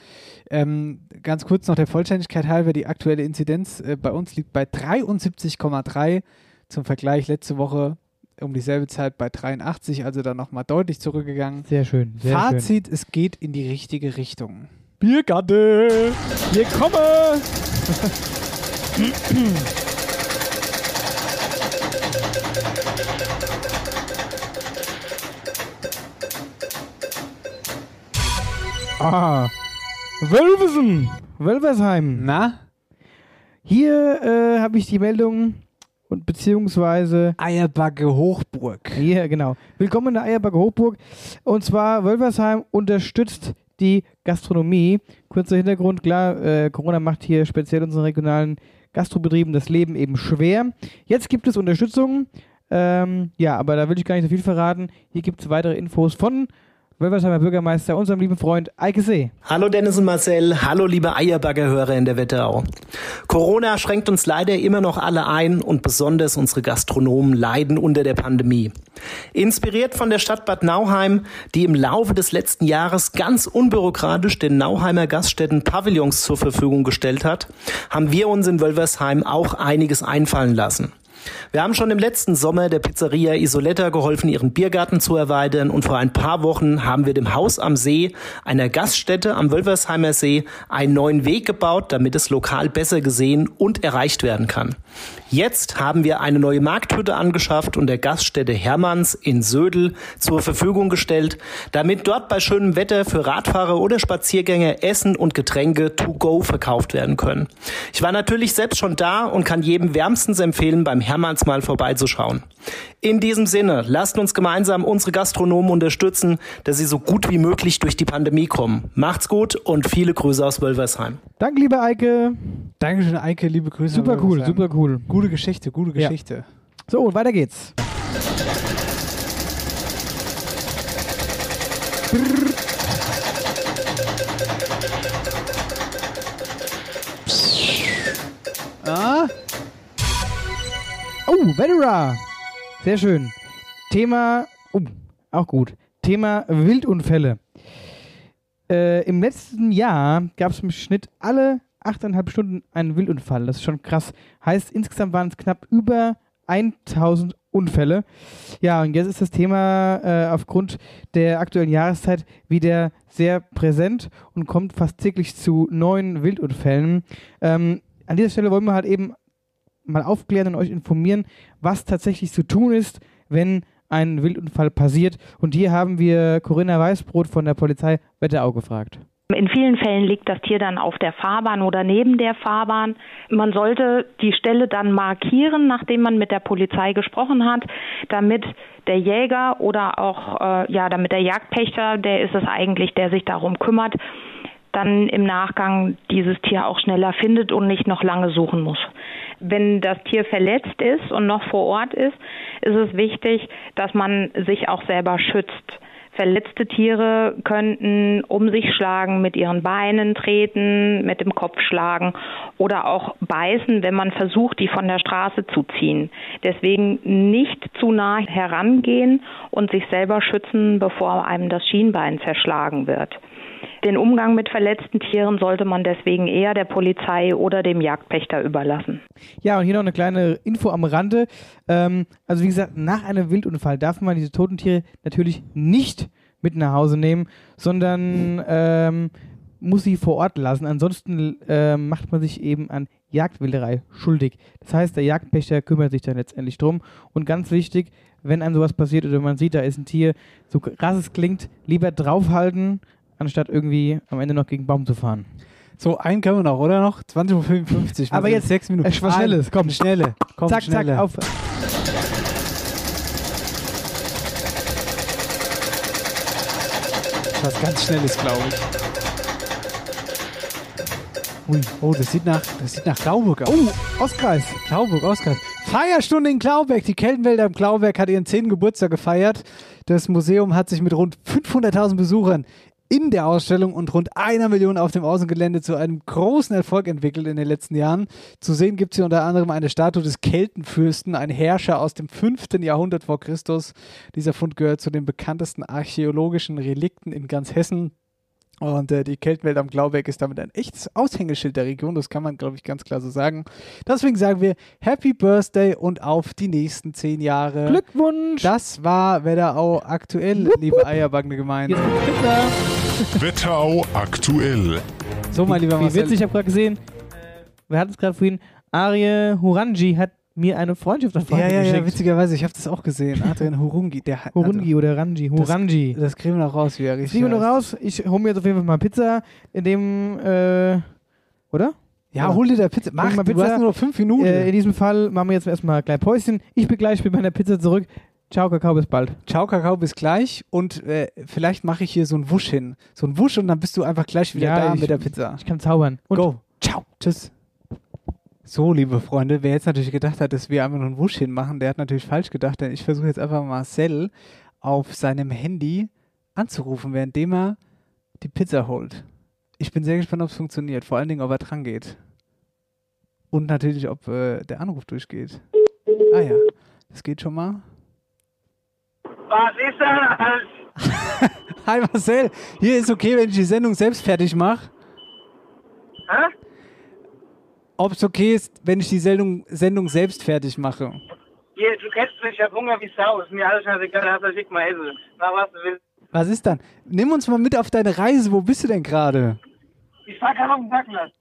Ähm, ganz kurz noch der Vollständigkeit halber, die aktuelle Inzidenz äh, bei uns liegt bei 73,3. Zum Vergleich letzte Woche um dieselbe Zeit bei 83, also dann nochmal deutlich zurückgegangen. Sehr schön. Sehr Fazit, es geht in die richtige Richtung. Biergarten! Wir kommen! Ah, Wölvesen, Wölversheim. Na? Hier äh, habe ich die Meldung und beziehungsweise Eierbacke Hochburg. Hier, genau. Willkommen in der Eierbacke Hochburg. Und zwar Wölversheim unterstützt die Gastronomie. Kurzer Hintergrund, klar, äh, Corona macht hier speziell unseren regionalen Gastrobetrieben das Leben eben schwer. Jetzt gibt es Unterstützung. Ähm, ja, aber da will ich gar nicht so viel verraten. Hier gibt es weitere Infos von Wölversheimer Bürgermeister, unserem lieben Freund Eike See. Hallo Dennis und Marcel, hallo liebe Eierbaggerhörer in der Wetterau. Corona schränkt uns leider immer noch alle ein und besonders unsere Gastronomen leiden unter der Pandemie. Inspiriert von der Stadt Bad Nauheim, die im Laufe des letzten Jahres ganz unbürokratisch den Nauheimer Gaststätten Pavillons zur Verfügung gestellt hat, haben wir uns in Wölversheim auch einiges einfallen lassen. Wir haben schon im letzten Sommer der Pizzeria Isoletta geholfen, ihren Biergarten zu erweitern und vor ein paar Wochen haben wir dem Haus am See, einer Gaststätte am Wölversheimer See, einen neuen Weg gebaut, damit es lokal besser gesehen und erreicht werden kann. Jetzt haben wir eine neue Markthütte angeschafft und der Gaststätte Hermanns in Södel zur Verfügung gestellt, damit dort bei schönem Wetter für Radfahrer oder Spaziergänger Essen und Getränke to go verkauft werden können. Ich war natürlich selbst schon da und kann jedem wärmstens empfehlen, beim Hermanns mal vorbeizuschauen. In diesem Sinne, lasst uns gemeinsam unsere Gastronomen unterstützen, dass sie so gut wie möglich durch die Pandemie kommen. Macht's gut und viele Grüße aus Wölversheim. Danke, liebe Eike. Dankeschön, Eike, liebe Grüße. Super cool, super cool. Gute Geschichte, gute Ja. Geschichte. So, und weiter geht's. Ah? Oh, Venera. Sehr schön. Thema, oh, auch gut. Thema Wildunfälle. Äh, Im letzten Jahr gab es im Schnitt alle 8,5 Stunden einen Wildunfall. Das ist schon krass. Heißt, insgesamt waren es knapp über 1000 Unfälle. Ja, und jetzt ist das Thema äh, aufgrund der aktuellen Jahreszeit wieder sehr präsent und kommt fast täglich zu neuen Wildunfällen. Ähm, an dieser Stelle wollen wir halt eben mal aufklären und euch informieren, was tatsächlich zu tun ist, wenn ein Wildunfall passiert. Und hier haben wir Corinna Weißbrot von der Polizei Wetterau gefragt. In vielen Fällen liegt das Tier dann auf der Fahrbahn oder neben der Fahrbahn. Man sollte die Stelle dann markieren, nachdem man mit der Polizei gesprochen hat, damit der Jäger oder auch äh, ja, damit der Jagdpächter, der ist es eigentlich, der sich darum kümmert, dann im Nachgang dieses Tier auch schneller findet und nicht noch lange suchen muss. Wenn das Tier verletzt ist und noch vor Ort ist, ist es wichtig, dass man sich auch selber schützt. Verletzte Tiere könnten um sich schlagen, mit ihren Beinen treten, mit dem Kopf schlagen oder auch beißen, wenn man versucht, die von der Straße zu ziehen. Deswegen nicht zu nah herangehen und sich selber schützen, bevor einem das Schienbein zerschlagen wird. Den Umgang mit verletzten Tieren sollte man deswegen eher der Polizei oder dem Jagdpächter überlassen. Ja, und hier noch eine kleine Info am Rande. Ähm, also wie gesagt, nach einem Wildunfall darf man diese toten Tiere natürlich nicht mit nach Hause nehmen, sondern ähm, muss sie vor Ort lassen. Ansonsten ähm, macht man sich eben an Jagdwilderei schuldig. Das heißt, der Jagdpächter kümmert sich dann letztendlich drum. Und ganz wichtig, wenn einem sowas passiert oder man sieht, da ist ein Tier, so krass es klingt, lieber draufhalten, anstatt irgendwie am Ende noch gegen Baum zu fahren. So, einen können wir noch, oder noch? 20.55 Uhr. Aber jetzt sechs Minuten. äh, was Schnelles, komm. Schnelle. Komm, zack, schnelle. zack, auf. Was ganz Schnelles, glaube ich. Ui, oh, das sieht nach, das sieht nach Glauburg aus. Oh, Ostkreis. Glauburg, Ostkreis. Feierstunde in Glauberg. Die Keltenwälder im Glauberg hat ihren 10. Geburtstag gefeiert. Das Museum hat sich mit rund 500.000 Besuchern in der Ausstellung und rund einer Million auf dem Außengelände zu einem großen Erfolg entwickelt in den letzten Jahren. Zu sehen gibt es hier unter anderem eine Statue des Keltenfürsten, ein Herrscher aus dem 5. Jahrhundert vor Christus. Dieser Fund gehört zu den bekanntesten archäologischen Relikten in ganz Hessen. Und äh, die Keltenwelt am Glauberg ist damit ein echtes Aushängeschild der Region. Das kann man, glaube ich, ganz klar so sagen. Deswegen sagen wir Happy Birthday und auf die nächsten zehn Jahre. Glückwunsch! Das war Wetterau aktuell, liebe eierbackene Gemeinde. Wetterau aktuell. So, mein lieber Wie Marcel. witzig, ich habe gerade gesehen, wir hatten es gerade vorhin, Arie Huranji hat mir eine Freundschaftsanfrage Ja, ja, ja, geschickt. witzigerweise, ich habe das auch gesehen. Adrian Hurungi, der hat. Hurungi oder Ranji, Huranji. Das, das kriegen wir noch raus, wie er Das richtig kriegen wir noch raus. Ich hole mir jetzt auf jeden Fall mal Pizza, in dem, äh, oder? Ja, hol dir da Pizza. Mach, mal du hast nur noch fünf Minuten. Äh, in diesem Fall machen wir jetzt erstmal gleich Päuschen. Ich bin gleich mit meiner Pizza zurück. Ciao, Kakao, bis bald. Ciao, Kakao, bis gleich. Und äh, vielleicht mache ich hier so einen Wusch hin. So einen Wusch und dann bist du einfach gleich wieder Ja, da ich- mit der Pizza. Ich kann zaubern. Und Go. Ciao. Tschüss. So, liebe Freunde, wer jetzt natürlich gedacht hat, dass wir einfach nur einen Wusch hinmachen, der hat natürlich falsch gedacht, denn ich versuche jetzt einfach Marcel auf seinem Handy anzurufen, währenddem er die Pizza holt. Ich bin sehr gespannt, ob es funktioniert, vor allen Dingen, ob er dran geht. Und natürlich, ob äh, der Anruf durchgeht. Ah ja, das geht schon mal. Was ist das? Hi Marcel, hier ist okay, wenn ich die Sendung selbst fertig mache. Hä? Ob es okay ist, wenn ich die Sendung, Sendung selbst fertig mache. Hier, du kennst mich, ich hab Hunger wie Sau. Ist mir alles scheißegal, hast du schick mal essen. Mach was du willst. Was ist dann? Nimm uns mal mit auf deine Reise. Wo bist du denn gerade? Ich fahr gerade auf den Parkplatz.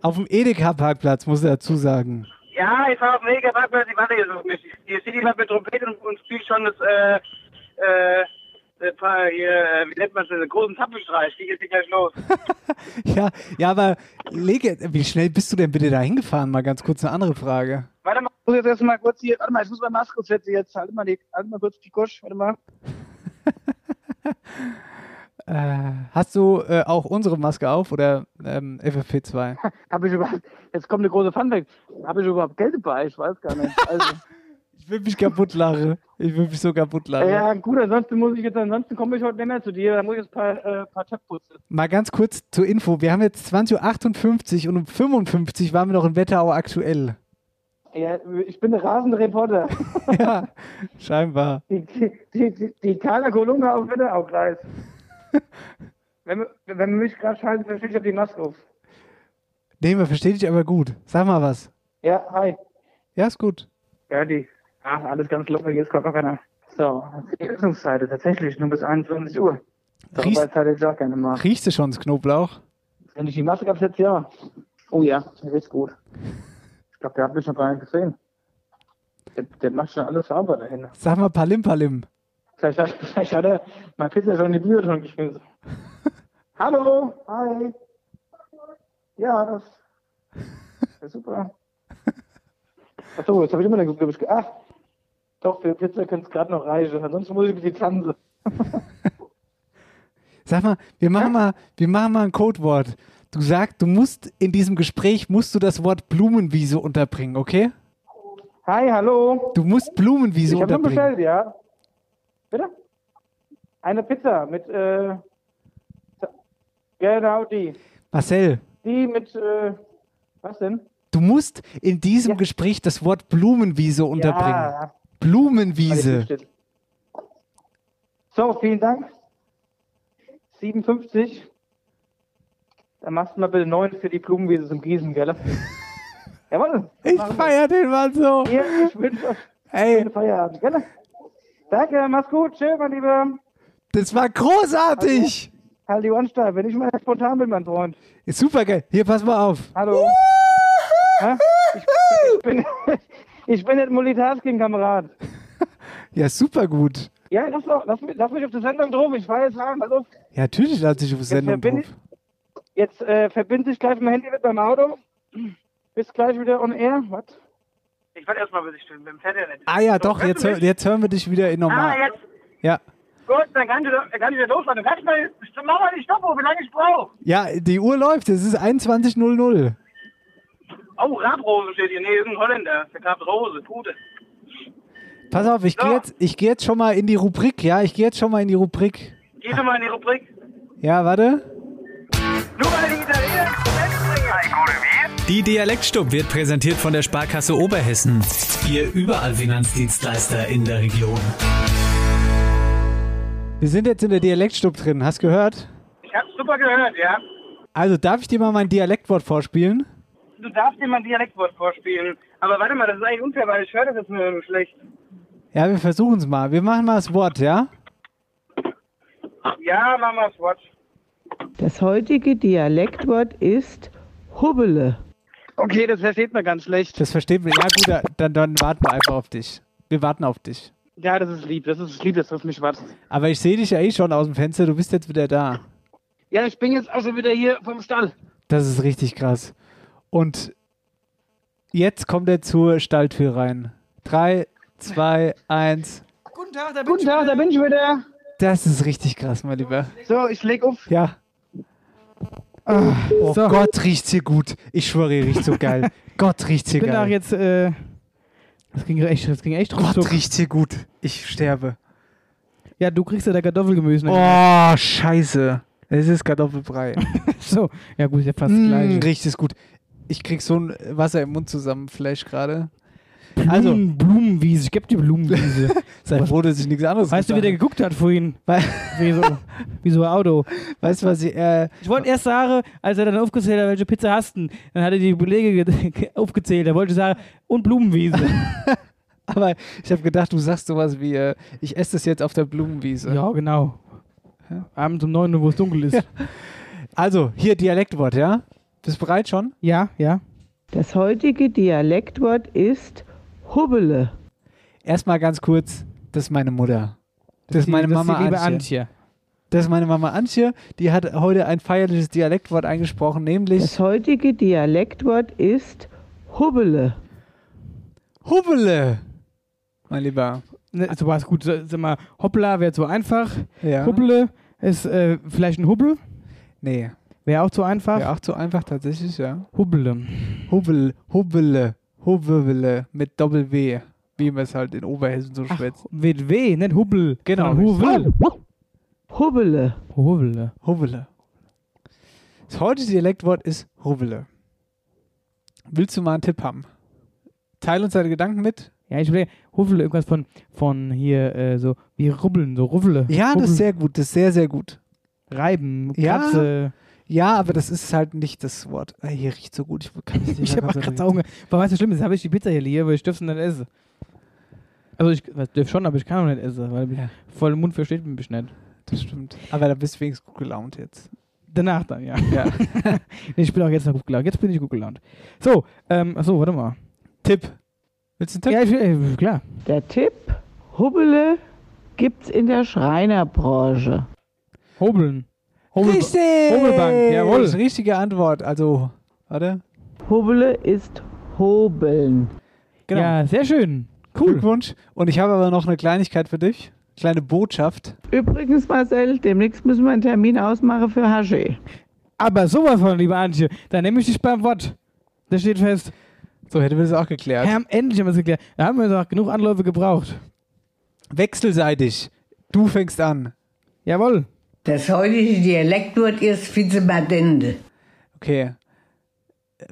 Auf dem Edeka-Parkplatz, muss er dazu sagen. Ja, ich fahr auf den Mega-Parkplatz, ich warte hier so auf mich. Hier steht jemand mit Trompete und, und spielt schon das, äh, äh, paar hier, äh, wie nennt man das, den großen Zapfenstreich. Die geht gleich los. Ja, ja, aber leg, wie schnell bist du denn bitte da hingefahren? Mal ganz kurz eine andere Frage. Warte mal, ich muss jetzt erstmal kurz hier, warte mal, ich muss meine Maske aufsetzen jetzt. Halt mal, die, halt mal kurz die Kusch, warte mal. Äh, hast du äh, auch unsere Maske auf oder ähm, FFP2? Hab ich überhaupt, jetzt kommt eine große Funfact. Hab ich überhaupt Geld dabei? Ich weiß gar nicht. Also, Ich will mich kaputt lachen. Ich will mich so kaputt lachen. ja, gut, ansonsten muss ich jetzt, ansonsten komme ich heute nicht mehr zu dir. Da muss ich jetzt ein paar, äh, paar Töpfe putzen. Mal ganz kurz zur Info. Wir haben jetzt 20.58 Uhr und um 55 waren wir noch in Wetterau aktuell. Ja, ich bin der rasende Reporter. ja, scheinbar. Die, die, die, die, Carla Kolumna auf Wetterau-Kreis. wenn, wenn man mich gerade schaltet, dann steht ich auf die Maske auf. Nee, man versteht dich aber gut. Sag mal was. Ja, hi. Ja, ist gut. Ja, die. Ach, alles ganz locker, jetzt kommt noch keiner. So, die Öffnungszeit ist tatsächlich nur bis 21 Uhr. Riechst- Darüber Zeit ich auch gerne mal. Riechst du schon das Knoblauch? Wenn ich die Maske absetze, ja. Oh ja, der riecht gut. Ich glaube, der hat mich noch gar nicht gesehen. Der, der macht schon alles sauber dahin. Sag mal Palim Palim. Vielleicht hat, vielleicht hat er mein Pizza schon in die Bühne schon geschmissen. Hallo, hi. Ja, das ist super. Achso, jetzt habe ich immer noch gewischt. Ach, doch, für Pizza könnte es gerade noch reichen. Ansonsten muss ich mit die Tanze. Sag mal, wir machen mal, wir machen mal ein Codewort. Du sagst, du musst in diesem Gespräch musst du das Wort Blumenwiese unterbringen, okay? Hi, hallo. Du musst Blumenwiese ich habe nur unterbringen. bestellt, ja. Bitte? Eine Pizza mit, äh, genau die. Marcel, Die mit, äh, was denn? du musst in diesem Gespräch das Wort Blumenwiese unterbringen. Ja. Blumenwiese. So, vielen Dank. 57. Dann machst du mal bitte 9 für die Blumenwiese zum Gießen, gell? Jawohl. Ich feier den Mann so. Hier, ich wünsche euch einen Feierabend, gell? Danke, mach's gut. Tschö, mein Lieber. Das war großartig. Halt die Ohren steif, wenn ich mal spontan bin, mein Freund. Ist super geil. Hier, pass mal auf. Hallo. Ich, ich bin, ich bin nicht Multitasking-Kamerad. Ja, super gut. Ja, lass, doch, lass, mich- lass mich auf die Sendung drauf. Ich fahre jetzt rein. Also, Ja, natürlich lass dich auf die Sendung drauf. jetzt äh, verbinde ich gleich mein Handy mit meinem Auto. Bis gleich wieder on air. Was? Ich warte erstmal, bis ich mit dem Fernseher Ah ja, doch, jetzt, hör, jetzt hören wir dich wieder in normal. Ah, jetzt. Ja. Gut, dann kann ich, dann kann ich wieder losfahren. Ich mal, mach mal die Stoppuhr, wie lange ich brauche. Ja, die Uhr läuft. Es ist 21.00. Oh, Rabrose steht hier. Nee, ist ein Holländer. Der gab Rose, Pute. Pass auf, ich gehe jetzt, ich geh jetzt schon mal in die Rubrik, ja? Ich gehe jetzt schon mal in die Rubrik. Geh doch mal in die Rubrik. Ja, warte. Nur weil die Italiener Die Dialektstub wird präsentiert von der Sparkasse Oberhessen. Ihr überall Finanzdienstleister in der Region. Wir sind jetzt in der Dialektstub drin. Hast gehört? Ich hab's super gehört, ja. Also darf ich dir mal mein Dialektwort vorspielen? Du darfst dir mal ein Dialektwort vorspielen. Aber warte mal, das ist eigentlich unfair, weil ich höre das jetzt nur schlecht. Ja, wir versuchen es mal. Wir machen mal das Wort, ja? Ja, mach mal das Wort. Das heutige Dialektwort ist Hubbele. Okay, das versteht man ganz schlecht. Das versteht man. Ja gut, da- dann, dann warten wir einfach auf dich. Wir warten auf dich. Ja, das ist lieb. Das ist lieb, dass du auf mich wartest. Aber ich sehe dich ja eh schon aus dem Fenster. Du bist jetzt wieder da. Ja, ich bin jetzt auch schon wieder hier vom Stall. Das ist richtig krass. Und jetzt kommt er zur Stalltür rein. Drei, zwei, eins. Guten Tag, da bin, Guten Tag, da bin ich wieder. Das ist richtig krass, mein Lieber. So, ich leg auf. Ja. oh Gott, riecht's hier gut. Ich schwöre, hier riecht's so geil. Gott, riecht's hier Ich bin geil. auch jetzt, äh, das ging echt, das ging echt Gott, ruckzuck. riecht's hier gut. Ich sterbe. Ja, du kriegst ja da Kartoffelgemüse. Oh, scheiße. Es ist Kartoffelbrei. so, ja gut, ist ja fast Mm, gleich. riecht es gut. Ich krieg so ein Wasser im Mund zusammen, Flash gerade. Blumen, Also, Blumenwiese, ich geb die Blumenwiese. sei froh, dass ich nichts anderes Weißt du, wie der geguckt hat vorhin? wie, so, wie so ein Auto. Weißt du, was ich, äh, Ich wollte erst sagen, als er dann aufgezählt hat, welche Pizza hast du, dann hat er die Belege ge- aufgezählt. Er wollte sagen, und Blumenwiese. Aber ich habe gedacht, du sagst sowas wie, äh, ich esse das jetzt auf der Blumenwiese. ja, genau. Abends um 9 Uhr, wo es dunkel ist. Also, hier Dialektwort, ja? Bist du bereit schon? Ja, ja. Das heutige Dialektwort ist Hubbele. Erstmal ganz kurz, das ist meine Mutter. Das, ist die- meine das ist Mama die liebe Antje. Antje. Das ist meine Mama Antje. Die hat heute ein feierliches Dialektwort eingesprochen, nämlich Das heutige Dialektwort ist Hubbele. Hubbele. Mein Lieber. Ne, so war es gut. Sag mal, Hoppla wäre zu einfach. Ja. Hubbele ist äh, vielleicht ein Hubbel. Nee. Wäre auch zu einfach. Wäre auch zu einfach tatsächlich, ja. Hubbele. Hubbel, Hubbele, Hubbele mit Doppel-W, wie man es halt in Oberhessen so schwätzt. Mit W, nicht Hubbel. Genau. Hubbel. Hubbele. Hubbele. Hubbele. Das heutige Dialektwort ist Hubbele. Willst du mal einen Tipp haben? Teil uns deine Gedanken mit. Ja, ich will Hubbele, irgendwas von, von hier, äh, so wie Rubbeln, so Ruffele. Ja, das Rubbel- ist sehr gut, das ist sehr, sehr gut. Reiben, Ja. Katze. Ja, aber das ist halt nicht das Wort. Äh, Hier riecht so gut, ich kann es nicht Ich mehr habe gerade. Aber weißt du, schlimm ist, habe ich die Pizza hier liegen, aber ich dürfte sie nicht essen. Also ich was, dürf schon, aber ich kann auch nicht essen, weil ich voll im Mund versteht mich nicht. Das stimmt. Aber da bist du wenigstens gut gelaunt jetzt. Danach dann, ja. Ja. nee, ich bin auch jetzt noch gut gelaunt. Jetzt bin ich gut gelaunt. So, ähm, achso, warte mal. Tipp. Willst du einen Tipp? Ja, ich, äh, klar. Der Tipp, Hubbele gibt's in der Schreinerbranche. Hobeln. Richtig! Hobelbank, jawohl. Das ist die richtige Antwort. Also, warte. Hubbele ist Hobeln. Genau. Ja, sehr schön. Cool. Glückwunsch. Und ich habe aber noch eine Kleinigkeit für dich. Kleine Botschaft. Übrigens, Marcel, demnächst müssen wir einen Termin ausmachen für Haché. Aber sowas von, liebe Antje, da nehme ich dich beim Wort. Das steht fest. So hätten wir das auch geklärt. Ja, endlich haben wir es geklärt. Da haben wir doch genug Anläufe gebraucht. Wechselseitig. Du fängst an. Jawohl. Das heutige Dialektwort ist Fizemadende. Okay.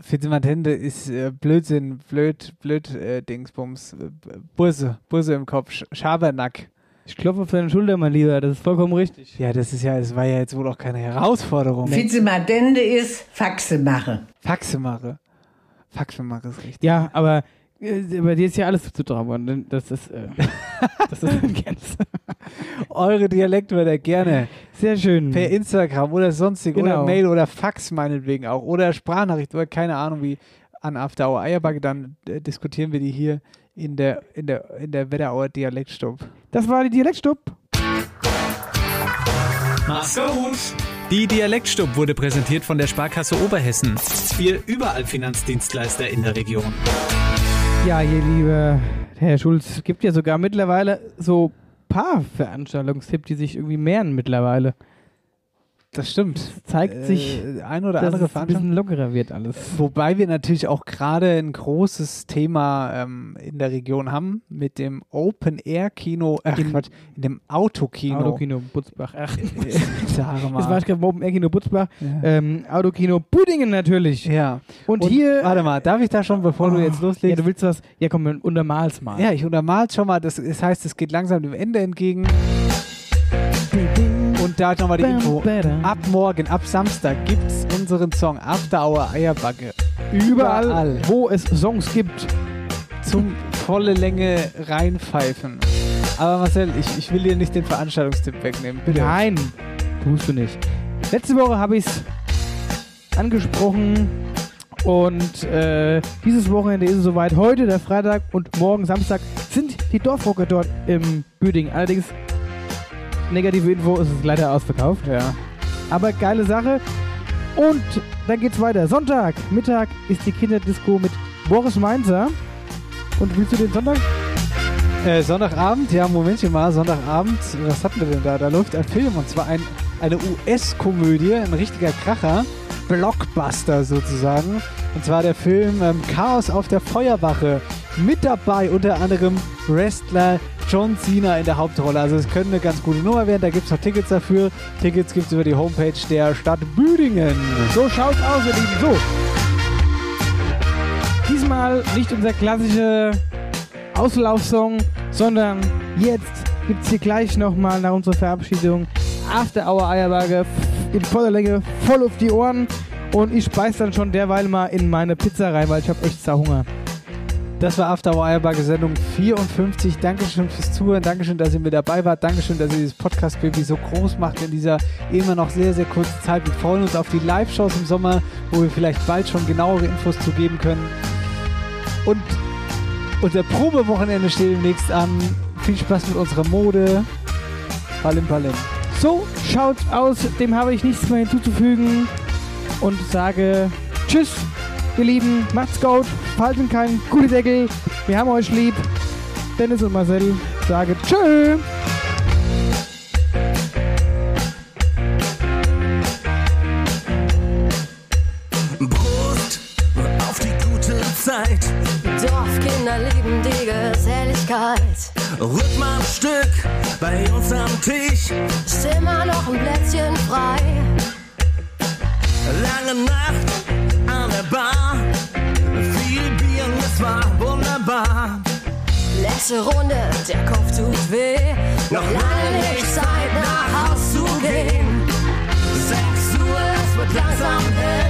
Fitzematende ist äh, Blödsinn, blöd, blöd, äh, Dingsbums. Äh, Burse, Burse im Kopf, Sch Schabernack. Ich klopfe auf deine Schulter, mein Lieber. Das ist vollkommen richtig. Ja, das ist ja, das war ja jetzt wohl auch keine Herausforderung. Fizemadende ist Faxe mache. Faxemache. Faxemache ist richtig. Ja, aber bei dir ist ja alles zu trauen. Das ist, äh, das ist ganz. Eure Dialektwörter gerne. Sehr schön. Per Instagram oder sonstig Genau. oder Mail oder Fax meinetwegen auch. Oder Sprachnachricht oder keine Ahnung wie an After Hour Eierbacke. Dann äh, diskutieren wir die hier in der, in der, in der Wetterauer Dialektstub. Das war die Dialektstub. Mach's gut. Die Dialektstub wurde präsentiert von der Sparkasse Oberhessen. Wir überall Finanzdienstleister in der Region. Ja, hier, lieber Herr Schulz, gibt ja sogar mittlerweile so paar Veranstaltungstipps, die sich irgendwie mehren mittlerweile. Das stimmt. zeigt Äh, sich, ein oder andere es ein bisschen lockerer wird alles. Wobei wir natürlich auch gerade ein großes Thema ähm, in der Region haben mit dem Open-Air-Kino, ach Im- Quatsch, in dem Autokino. Autokino Butzbach. Ach, Sag mal. das war ich gerade im Air-Kino Butzbach. Ja. Ähm, Autokino Büdingen natürlich. Ja. Und, Und hier... Warte mal, darf ich da schon, bevor du Oh, jetzt Ja, loslegst? du willst was... Ja, komm, untermal's mal. Ja, ich untermal's schon mal. Das, das heißt, es geht langsam dem Ende entgegen. Da nochmal die Info. Ab morgen, ab Samstag gibt's unseren Song After Hour Eierbacke. Überall, wo es Songs gibt. Zum volle Länge reinpfeifen. Aber Marcel, ich, ich will dir nicht den Veranstaltungstipp wegnehmen. Bitte. Nein, tust du nicht. Letzte Woche habe ich es angesprochen und äh, dieses Wochenende ist es soweit. Heute, der Freitag und morgen Samstag sind die Dorfrocker dort im Büding. Allerdings, negative Info, es ist leider ausverkauft. Ja. Aber geile Sache. Und dann geht's weiter. Sonntag, Mittag ist die Kinderdisco mit Boris Mainzer. Und willst du den Sonntag? Äh, Sonntagabend, ja, Momentchen mal, Sonntagabend, was hatten wir denn da? Da läuft ein Film und zwar ein, eine US-Komödie, ein richtiger Kracher, Blockbuster sozusagen. Und zwar der Film ähm, Chaos auf der Feuerwache. Mit dabei unter anderem Wrestler John Cena in der Hauptrolle. Also es könnte eine ganz gute Nummer werden, da gibt es noch Tickets dafür. Tickets gibt es über die Homepage der Stadt Büdingen. So schaut's aus, ihr Lieben. So. Diesmal nicht unser klassischer Auslaufsong, sondern jetzt gibt's hier gleich nochmal nach unserer Verabschiedung After Hour Eierbagge in voller Länge, voll auf die Ohren. Und ich speise dann schon derweil mal in meine Pizza rein, weil ich habe echt Hunger. Das war After Eierbagge Sendung 54. Dankeschön fürs Zuhören. Dankeschön, dass ihr mit dabei wart. Dankeschön, dass ihr dieses Podcast-Baby so groß macht in dieser immer noch sehr, sehr kurzen Zeit. Wir freuen uns auf die Live-Shows im Sommer, wo wir vielleicht bald schon genauere Infos zu geben können. Und unser Probewochenende steht demnächst an. Viel Spaß mit unserer Mode. Palim Palim. So schaut's aus. Dem habe ich nichts mehr hinzuzufügen. Und sage Tschüss, ihr Lieben. Macht's gut. Falten keinen Gullideckel. Wir haben euch lieb. Dennis und Marcel sage Tschö. Prost auf die gute Zeit. Dorfkinder lieben die Geselligkeit. Rück mal ein Stück bei uns am Tisch. Ist immer noch ein Plätzchen frei. Lange Nacht an der Bar. Letzte Runde, der Kopf tut weh. Noch lange nicht Zeit nach Haus zu gehen. 6 Uhr, es wird langsam hell.